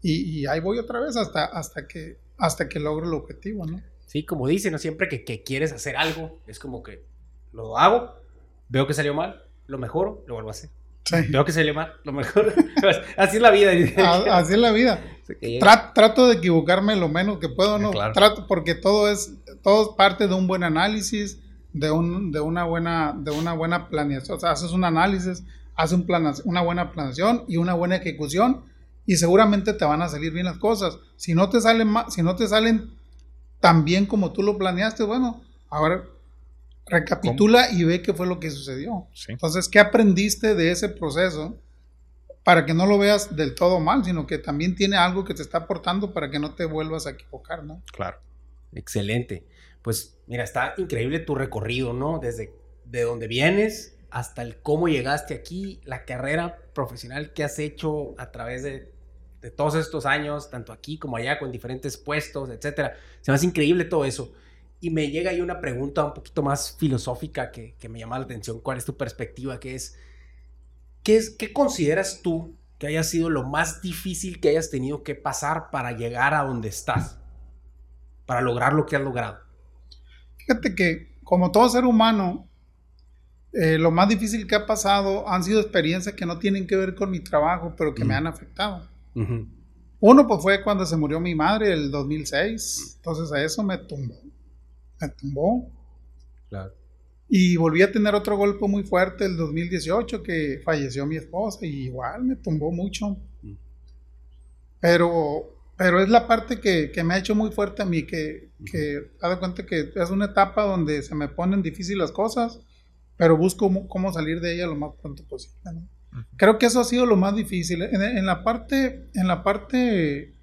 Speaker 1: Y, ahí voy otra vez hasta, hasta, que, hasta que logro el objetivo, ¿no?
Speaker 3: Sí, como dicen, ¿no? Siempre que, quieres hacer algo, es como que lo hago, veo que salió mal, lo mejoro, lo vuelvo a hacer. Veo que salió mal, lo mejor. así es la vida.
Speaker 1: así es la vida. Trato de equivocarme lo menos que puedo, ¿no? Trato porque todo es todo parte de un buen análisis, de, un, de, una, buena, de una buena planeación. O sea, haces un análisis, haces un plan, una buena planeación y una buena ejecución y seguramente te van a salir bien las cosas. Si no te salen, si no te salen tan bien como tú lo planeaste, bueno, ahora recapitula y ve qué fue lo que sucedió. Entonces, ¿qué aprendiste de ese proceso? Para que no lo veas del todo mal, sino que también tiene algo que te está aportando para que no te vuelvas a equivocar, ¿no?
Speaker 2: Claro.
Speaker 3: Excelente. Pues mira, está increíble tu recorrido, ¿no? Desde de donde vienes hasta el cómo llegaste aquí, la carrera profesional que has hecho a través de, todos estos años, tanto aquí como allá, con diferentes puestos, etcétera. Se me hace increíble todo eso. Y me llega ahí una pregunta un poquito más filosófica que, me llama la atención. ¿Cuál es tu perspectiva? ¿Qué es, qué es, qué consideras tú que haya sido lo más difícil que hayas tenido que pasar para llegar a donde estás? para lograr lo que has logrado?
Speaker 1: Fíjate que como todo ser humano, eh, lo más difícil que ha pasado han sido experiencias que no tienen que ver con mi trabajo, pero que me han afectado. Uno pues fue cuando se murió mi madre el 2006, entonces a eso me tumbó, me tumbó. Claro. Y volví a tener otro golpe muy fuerte el 2018 que falleció mi esposa y igual me tumbó mucho. Pero pero es la parte que, me ha hecho muy fuerte a mí, que, que dado cuenta que es una etapa donde se me ponen difíciles las cosas, pero busco cómo, salir de ella lo más pronto posible. Creo que eso ha sido lo más difícil. En, la, parte, en la parte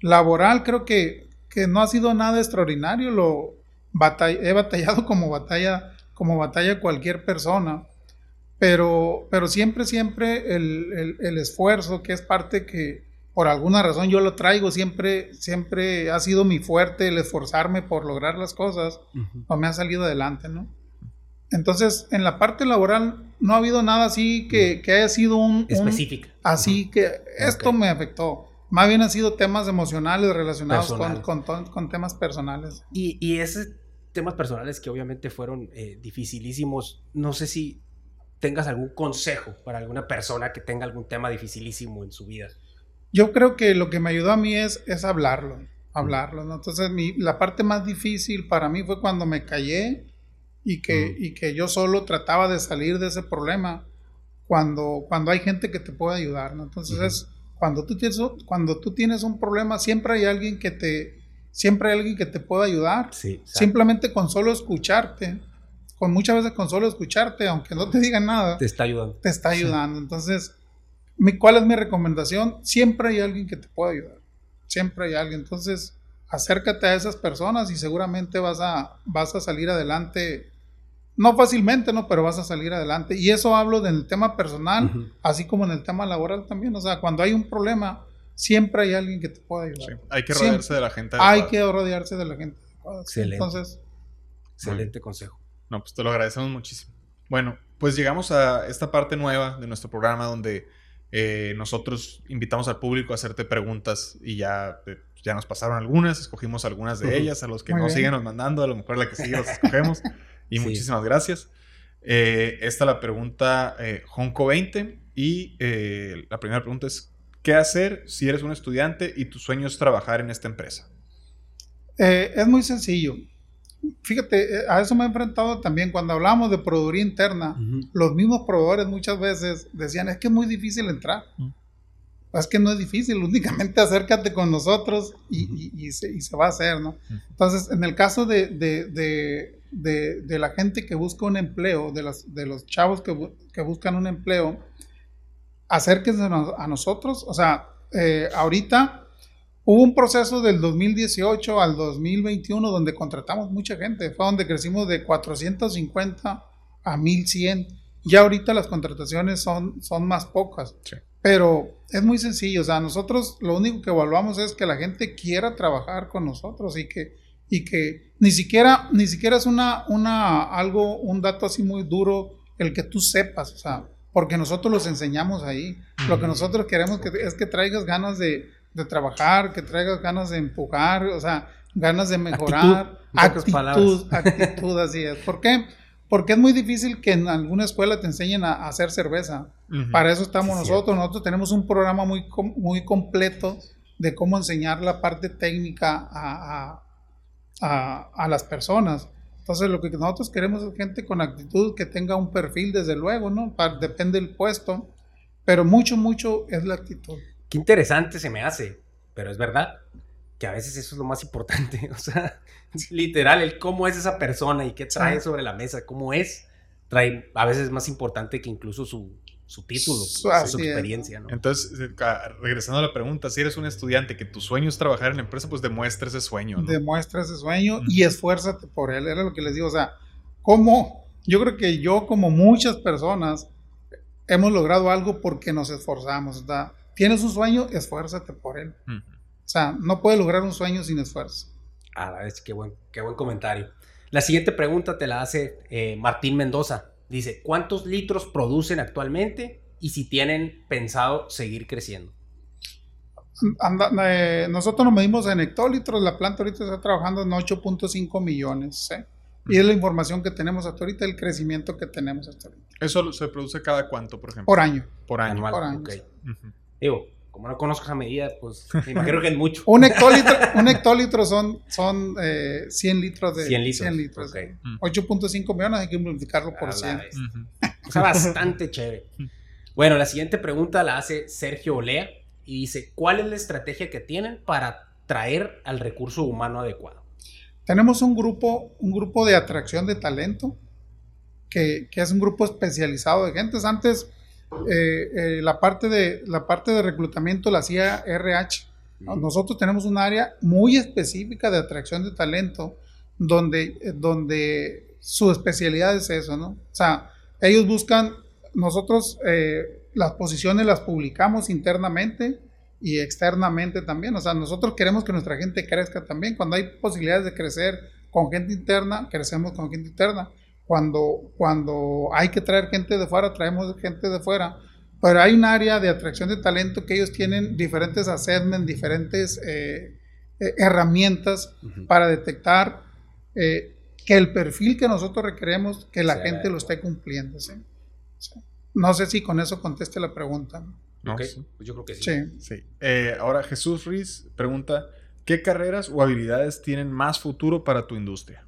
Speaker 1: laboral creo que, que no ha sido nada extraordinario. Lo he batallado como batalla, como batalla cualquier persona. pero, pero siempre, siempre el, el, esfuerzo, que es parte que por alguna razón yo lo traigo, siempre, siempre ha sido mi fuerte el esforzarme por lograr las cosas, o me ha salido adelante, ¿no? Entonces, en la parte laboral no ha habido nada así que, que haya sido un...
Speaker 3: Específico.
Speaker 1: así que esto me afectó. Más bien han sido temas emocionales relacionados con, con, temas personales.
Speaker 3: Y, y esos temas personales que obviamente fueron eh, dificilísimos, no sé si tengas algún consejo para alguna persona que tenga algún tema dificilísimo en su vida.
Speaker 1: Yo creo que lo que me ayudó a mí es, es hablarlo, hablarlo. Entonces, mi, la parte más difícil para mí fue cuando me callé y que, y que yo solo trataba de salir de ese problema cuando, cuando hay gente que te puede ayudar. Entonces, es, cuando, tú tienes, cuando tú tienes un problema, siempre hay alguien que te, siempre hay alguien que te pueda ayudar. Simplemente con solo escucharte con muchas veces con solo escucharte, aunque no te digan nada,
Speaker 3: te está ayudando.
Speaker 1: Te está ayudando. Entonces, mi, ¿cuál es mi recomendación? Siempre hay alguien que te pueda ayudar. Siempre hay alguien. Entonces, acércate a esas personas y seguramente vas a, vas a salir adelante. No fácilmente, ¿no? Pero vas a salir adelante. Y eso hablo del tema personal, así como en el tema laboral también. O sea, cuando hay un problema, siempre hay alguien que te pueda ayudar.
Speaker 2: hay que rodearse de la gente
Speaker 1: adecuada. Hay que rodearse de la gente
Speaker 3: adecuada. Excelente. Entonces, excelente consejo.
Speaker 2: No, pues te lo agradecemos muchísimo. Bueno, pues llegamos a esta parte nueva de nuestro programa donde eh, nosotros invitamos al público a hacerte preguntas y ya, eh, ya nos pasaron algunas, escogimos algunas de ellas, a los que no siguen nos mandando, a lo mejor la que sigue los escogemos. y muchísimas gracias. Eh, esta la pregunta Jonco20 y la primera pregunta es, ¿qué hacer si eres un estudiante y tu sueño es trabajar en esta empresa?
Speaker 1: es muy sencillo fíjate, eh, a eso me he enfrentado también cuando hablamos de proveeduría interna. Los mismos proveedores muchas veces decían, es que es muy difícil entrar. Es que no es difícil, únicamente acércate con nosotros y, se, va a hacer, ¿no? Entonces, en el caso de, de, la gente que busca un empleo, de, las, de los chavos que, que buscan un empleo, acérquense a nosotros. O sea, eh, ahorita Hubo un proceso del 2018 al 2021 donde contratamos mucha gente. Fue donde crecimos de 450 a 1100. Ya ahorita las contrataciones son, son más pocas. Pero es muy sencillo. O sea, nosotros lo único que evaluamos es que la gente quiera trabajar con nosotros y que, y que ni siquiera, ni siquiera es una, una, algo, un dato así muy duro el que tú sepas. O sea, porque nosotros los enseñamos ahí. Lo que nosotros queremos que, es que traigas ganas de, de trabajar, que traigas ganas de empujar, o sea, ganas de mejorar. Actitud, actitud, así es. ¿Por qué? Porque es muy difícil que en alguna escuela te enseñen a, hacer cerveza. Para eso estamos nosotros. Nosotros tenemos un programa muy, muy completo de cómo enseñar la parte técnica a, a, a, las personas. Entonces, lo que nosotros queremos es gente con actitud que tenga un perfil, desde luego, ¿no? depende del puesto, pero mucho, mucho es la actitud.
Speaker 3: Qué interesante se me hace, pero es verdad que a veces eso es lo más importante. O sea, literal, el cómo es esa persona y qué trae sobre la mesa, cómo es, trae a veces más importante que incluso su, su título, su, experiencia. ¿no?
Speaker 2: Entonces, eh, regresando a la pregunta, si eres un estudiante que tu sueño es trabajar en la empresa, pues demuestra ese sueño. ¿no?
Speaker 1: Demuestra ese sueño y esfuérzate por él. Era lo que les digo. O sea, ¿cómo? Yo creo que yo, como muchas personas, hemos logrado algo porque nos esforzamos. ¿verdad? tienes un sueño, esfuérzate por él. O sea, no puedes lograr un sueño sin esfuerzo.
Speaker 3: Ah, es qué buen, qué buen comentario. La siguiente pregunta te la hace eh, Martín Mendoza. Dice, ¿cuántos litros producen actualmente y si tienen pensado seguir creciendo?
Speaker 1: Eh, nosotros nos medimos en hectolitros, la planta ahorita está trabajando en 8.5 millones. ¿eh? Y es la información que tenemos hasta ahorita, el crecimiento que tenemos hasta ahorita.
Speaker 2: ¿Eso se produce cada cuánto, por ejemplo?
Speaker 1: Por año.
Speaker 2: Por año.
Speaker 3: Por año. Digo, como no conozco esa medida, pues me imagino que es mucho.
Speaker 1: un, hectolitro, un hectolitro son, son eh, 100 litros de
Speaker 3: 100 litros.
Speaker 1: 100 litros. 8.5 millones hay que multiplicarlo por 100.
Speaker 3: O sea, bastante chévere. Bueno, la siguiente pregunta la hace Sergio Olea y dice, ¿cuál es la estrategia que tienen para traer al recurso humano adecuado?
Speaker 1: Tenemos un grupo, un grupo de atracción de talento, que, que es un grupo especializado de gentes. Antes eh, eh, la, parte de, la parte de reclutamiento la hacía RH. Nosotros tenemos un área muy específica de atracción de talento donde, donde su especialidad es eso, ¿no? O sea, ellos buscan nosotros eh, las posiciones las publicamos internamente y externamente también. O sea, nosotros queremos que nuestra gente crezca también. Cuando hay posibilidades de crecer con gente interna, crecemos con gente interna. Cuando, cuando hay que traer gente de fuera, traemos gente de fuera. Pero hay un área de atracción de talento que ellos tienen diferentes assessments, diferentes eh, eh, herramientas para detectar eh, que el perfil que nosotros requeremos, que la gente lo esté cumpliendo. No sé si con eso conteste la pregunta.
Speaker 3: Pues yo creo que sí.
Speaker 2: sí. Eh, ahora Jesús Ruiz pregunta, ¿qué carreras o habilidades tienen más futuro para tu industria?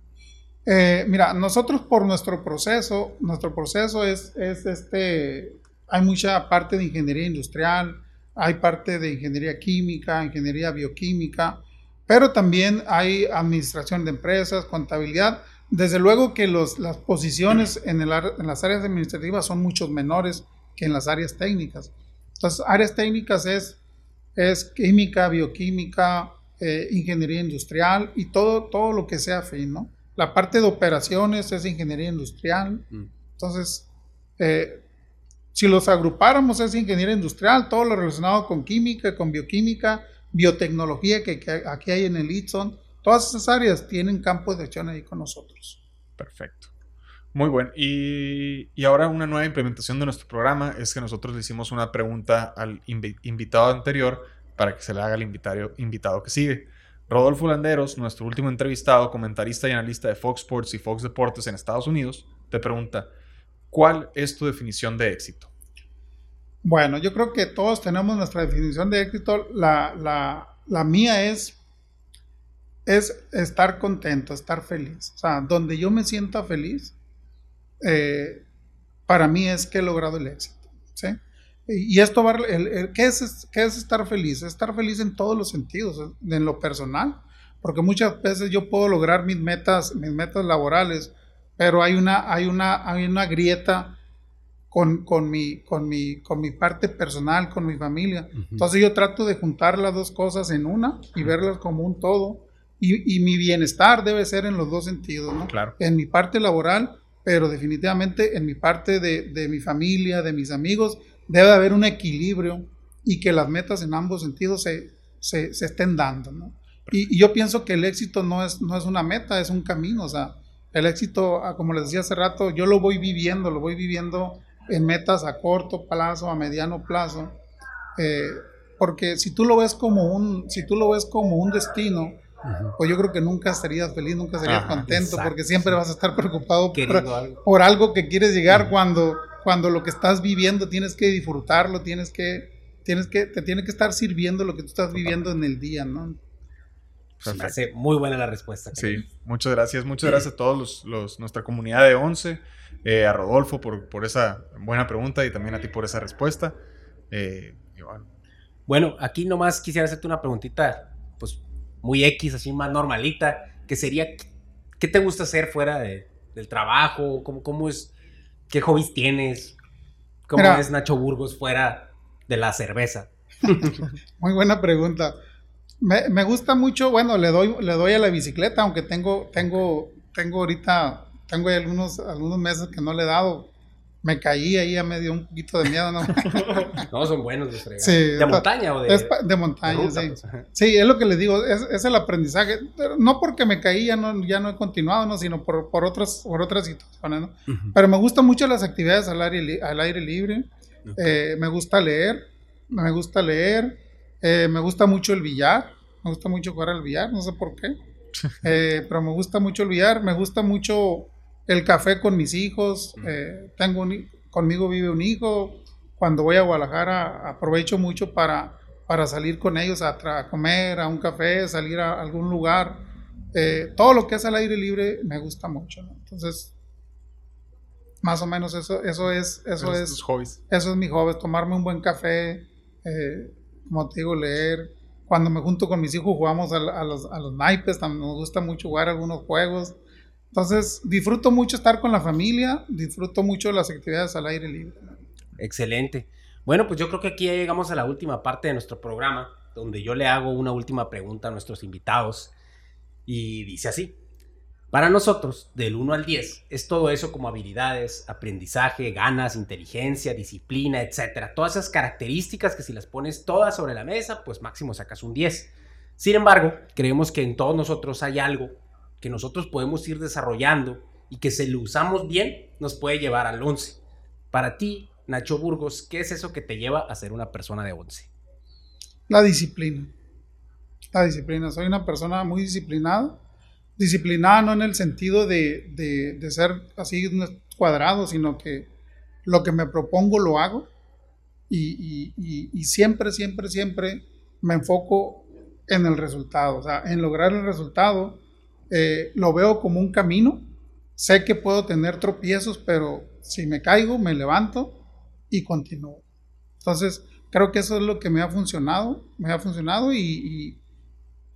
Speaker 1: Eh, mira, nosotros por nuestro proceso, nuestro proceso es, es este, hay mucha parte de ingeniería industrial, hay parte de ingeniería química, ingeniería bioquímica, pero también hay administración de empresas, contabilidad. Desde luego que las posiciones en, las áreas administrativas son mucho menores que en las áreas técnicas. Entonces, áreas técnicas es, es química, bioquímica, eh, ingeniería industrial y todo, todo lo que sea fin, ¿no? La parte de operaciones es ingeniería industrial. Mm. Entonces, eh, si los agrupáramos es ingeniería industrial, todo lo relacionado con química, con bioquímica, biotecnología que, aquí hay en el ITSON, todas esas áreas tienen campo de acción ahí con nosotros.
Speaker 2: Perfecto. Muy bueno. Y, ahora una nueva implementación de nuestro programa es que nosotros le hicimos una pregunta al invitado anterior para que se le haga al invitado, invitado que sigue. Rodolfo Landeros, nuestro último entrevistado, comentarista y analista de Fox Sports y Fox Deportes en Estados Unidos, te pregunta, ¿cuál es tu definición de éxito?
Speaker 1: Bueno, yo creo que todos tenemos nuestra definición de éxito. La, mía es, es estar contento, estar feliz. O sea, donde yo me sienta feliz, eh, para mí es que he logrado el éxito. ¿sí? Y esto va, el, ¿qué, es, ¿qué es estar feliz? Estar feliz en todos los sentidos, en lo personal, porque muchas veces yo puedo lograr mis metas, mis metas laborales, pero hay una, hay una, hay una grieta con, con, mi, con, mi, con mi parte personal, con mi familia. Entonces yo trato de juntar las dos cosas en una y verlas como un todo. Y, y, mi bienestar debe ser en los dos sentidos, ¿no?
Speaker 2: Claro.
Speaker 1: En mi parte laboral pero definitivamente en mi parte de, mi familia, de mis amigos, debe haber un equilibrio y que las metas en ambos sentidos se, se, estén dando. ¿no? Y, yo pienso que el éxito no es, no es una meta, es un camino. O sea, el éxito, ah, como les decía hace rato, yo lo voy viviendo, lo voy viviendo en metas a corto plazo, a mediano plazo. Eh, porque si tú lo ves como un, si tú lo ves como un destino, pues yo creo que nunca estarías feliz, nunca serías contento, porque siempre vas a estar preocupado por algo. que quieres llegar cuando, cuando lo que estás viviendo tienes que disfrutarlo, tienes que, tienes que, te tiene que estar sirviendo lo que tú estás viviendo en el día, ¿no?
Speaker 3: Me hace muy buena la respuesta.
Speaker 2: Sí, muchas gracias. Muchas gracias a todos los, nuestra comunidad de 11, eh, a Rodolfo por, por, esa buena pregunta y también a ti por esa respuesta. Eh,
Speaker 3: bueno. bueno, aquí nomás quisiera hacerte una preguntita, pues muy X, así más normalita, que sería, ¿qué te gusta hacer fuera del trabajo? ¿Cómo, ¿Cómo, es? ¿Qué hobbies tienes? ¿Cómo es Nacho Burgos fuera de la cerveza?
Speaker 1: muy buena pregunta. Me, gusta mucho, bueno, le doy, le doy a la bicicleta, aunque tengo, tengo, tengo ahorita, tengo algunos, algunos meses que no le he dado me caí ahí, ya me dio un poquito de miedo, ¿no?
Speaker 3: no, son buenos los fregados. ¿De montaña o de...?
Speaker 1: de montaña, sí. Pues, sí, es lo que les digo, es, el aprendizaje. no porque me caí, ya no, ya no he continuado, ¿no? Sino por, por, otras, por otras situaciones, ¿no? Pero me gustan mucho las actividades al aire, al aire libre. Eh, me gusta leer, me gusta leer. Eh, me gusta mucho el billar. Me gusta mucho jugar al billar, no sé por qué. Eh, pero me gusta mucho el billar. Me gusta mucho el café con mis hijos, eh, tengo conmigo vive un hijo, cuando voy a Guadalajara aprovecho mucho para, para salir con ellos a, comer, a un café, salir a algún lugar. Eh, todo lo que es al aire libre me gusta mucho. Entonces, más o menos eso, eso es, eso es, eso es mi hobby, tomarme un buen café, eh, como te digo, leer. Cuando me junto con mis hijos jugamos a, los, a los naipes, también me gusta mucho jugar algunos juegos. Entonces, disfruto mucho estar con la familia, disfruto mucho las actividades al aire libre.
Speaker 3: Excelente. Bueno, pues yo creo que aquí llegamos a la última parte de nuestro programa, donde yo le hago una última pregunta a nuestros invitados. Y dice así, Para nosotros, del 1 al 10, es todo eso como habilidades, aprendizaje, ganas, inteligencia, disciplina, etc. Todas esas características que si las pones todas sobre la mesa, pues máximo sacas un 10. Sin embargo, creemos que en todos nosotros hay algo que nosotros podemos ir desarrollando y que si lo usamos bien, nos puede llevar al 11. Para ti, Nacho Burgos, ¿qué es eso que te lleva a ser una persona de 11?
Speaker 1: La disciplina. La disciplina. Soy una persona muy disciplinada disciplinada no en el sentido de, ser así cuadrado, sino que lo que me propongo lo hago y, siempre, siempre, siempre me enfoco en el resultado, o sea, en lograr el resultado. Eh, lo veo como un camino, sé que puedo tener tropiezos, pero si me caigo, me levanto y continúo. Entonces, creo que eso es lo que me ha funcionado, me ha funcionado y,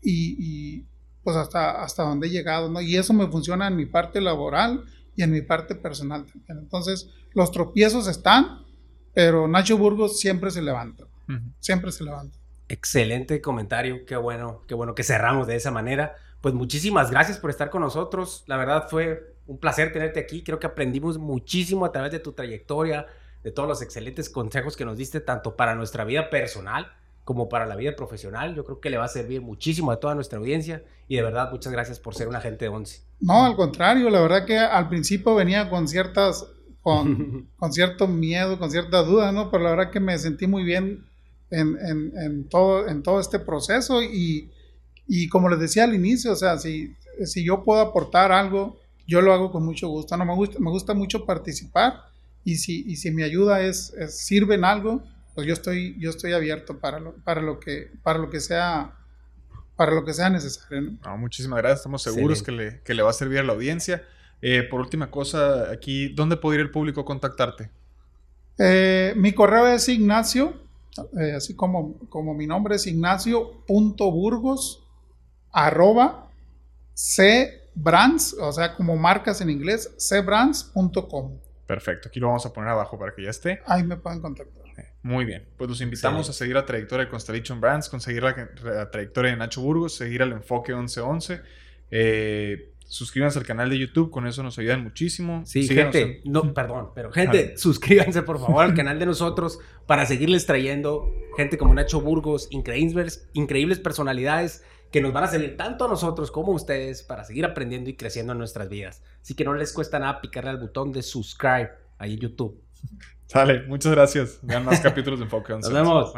Speaker 1: y pues hasta, hasta donde he llegado, ¿no? Y eso me funciona en mi parte laboral y en mi parte personal también. Entonces, los tropiezos están, pero Nacho Burgos siempre se levanta, siempre se levanta.
Speaker 3: Excelente comentario, qué bueno, qué bueno que cerramos de esa manera. Pues muchísimas gracias por estar con nosotros. La verdad fue un placer tenerte aquí. Creo que aprendimos muchísimo a través de tu trayectoria, de todos los excelentes consejos que nos diste, tanto para nuestra vida personal como para la vida profesional. Yo creo que le va a servir muchísimo a toda nuestra audiencia y de verdad muchas gracias por ser un agente de Once.
Speaker 1: No, al contrario, la verdad que al principio venía con ciertas, con, con cierto miedo, con cierta duda, ¿no? Pero la verdad que me sentí muy bien en, en, en todo, en todo este proceso y, y, como les decía al inicio, o sea, si, si yo puedo aportar algo, yo lo hago con mucho gusto. No, me gusta, me gusta mucho participar y si, y si mi ayuda es, es sirve en algo, pues yo estoy, yo estoy abierto para lo, para lo que, para lo que sea, para lo que sea necesario.
Speaker 2: muchísimas gracias, estamos seguros que le, que le, va a servir a la audiencia. Eh, por última cosa, aquí, ¿dónde puede ir el público a contactarte?
Speaker 1: Eh, mi correo es Ignacio, eh, así como, como mi nombre es Ignacio.burgos arroba cbrands, o sea, como marcas en inglés, cbrands.com.
Speaker 2: Perfecto, aquí lo vamos a poner abajo para que ya esté.
Speaker 1: Ahí me pueden contactar.
Speaker 2: Muy bien, pues los invitamos a seguir la trayectoria de Constellation Brands, conseguir la, trayectoria de Nacho Burgos, seguir al enfoque 1111. Eh, suscríbanse al canal de YouTube, con eso nos ayudan muchísimo.
Speaker 3: Sí, gente, no, perdón, pero gente, suscríbanse por favor al canal de nosotros para seguirles trayendo gente como Nacho Burgos, increíbles, increíbles personalidades que nos van a servir tanto a nosotros como a ustedes para seguir aprendiendo y creciendo en nuestras vidas. Así que no les cuesta nada picarle al botón de subscribe ahí en YouTube.
Speaker 2: Sale, muchas gracias. Vean más capítulos de Enfoque
Speaker 3: Nos vemos.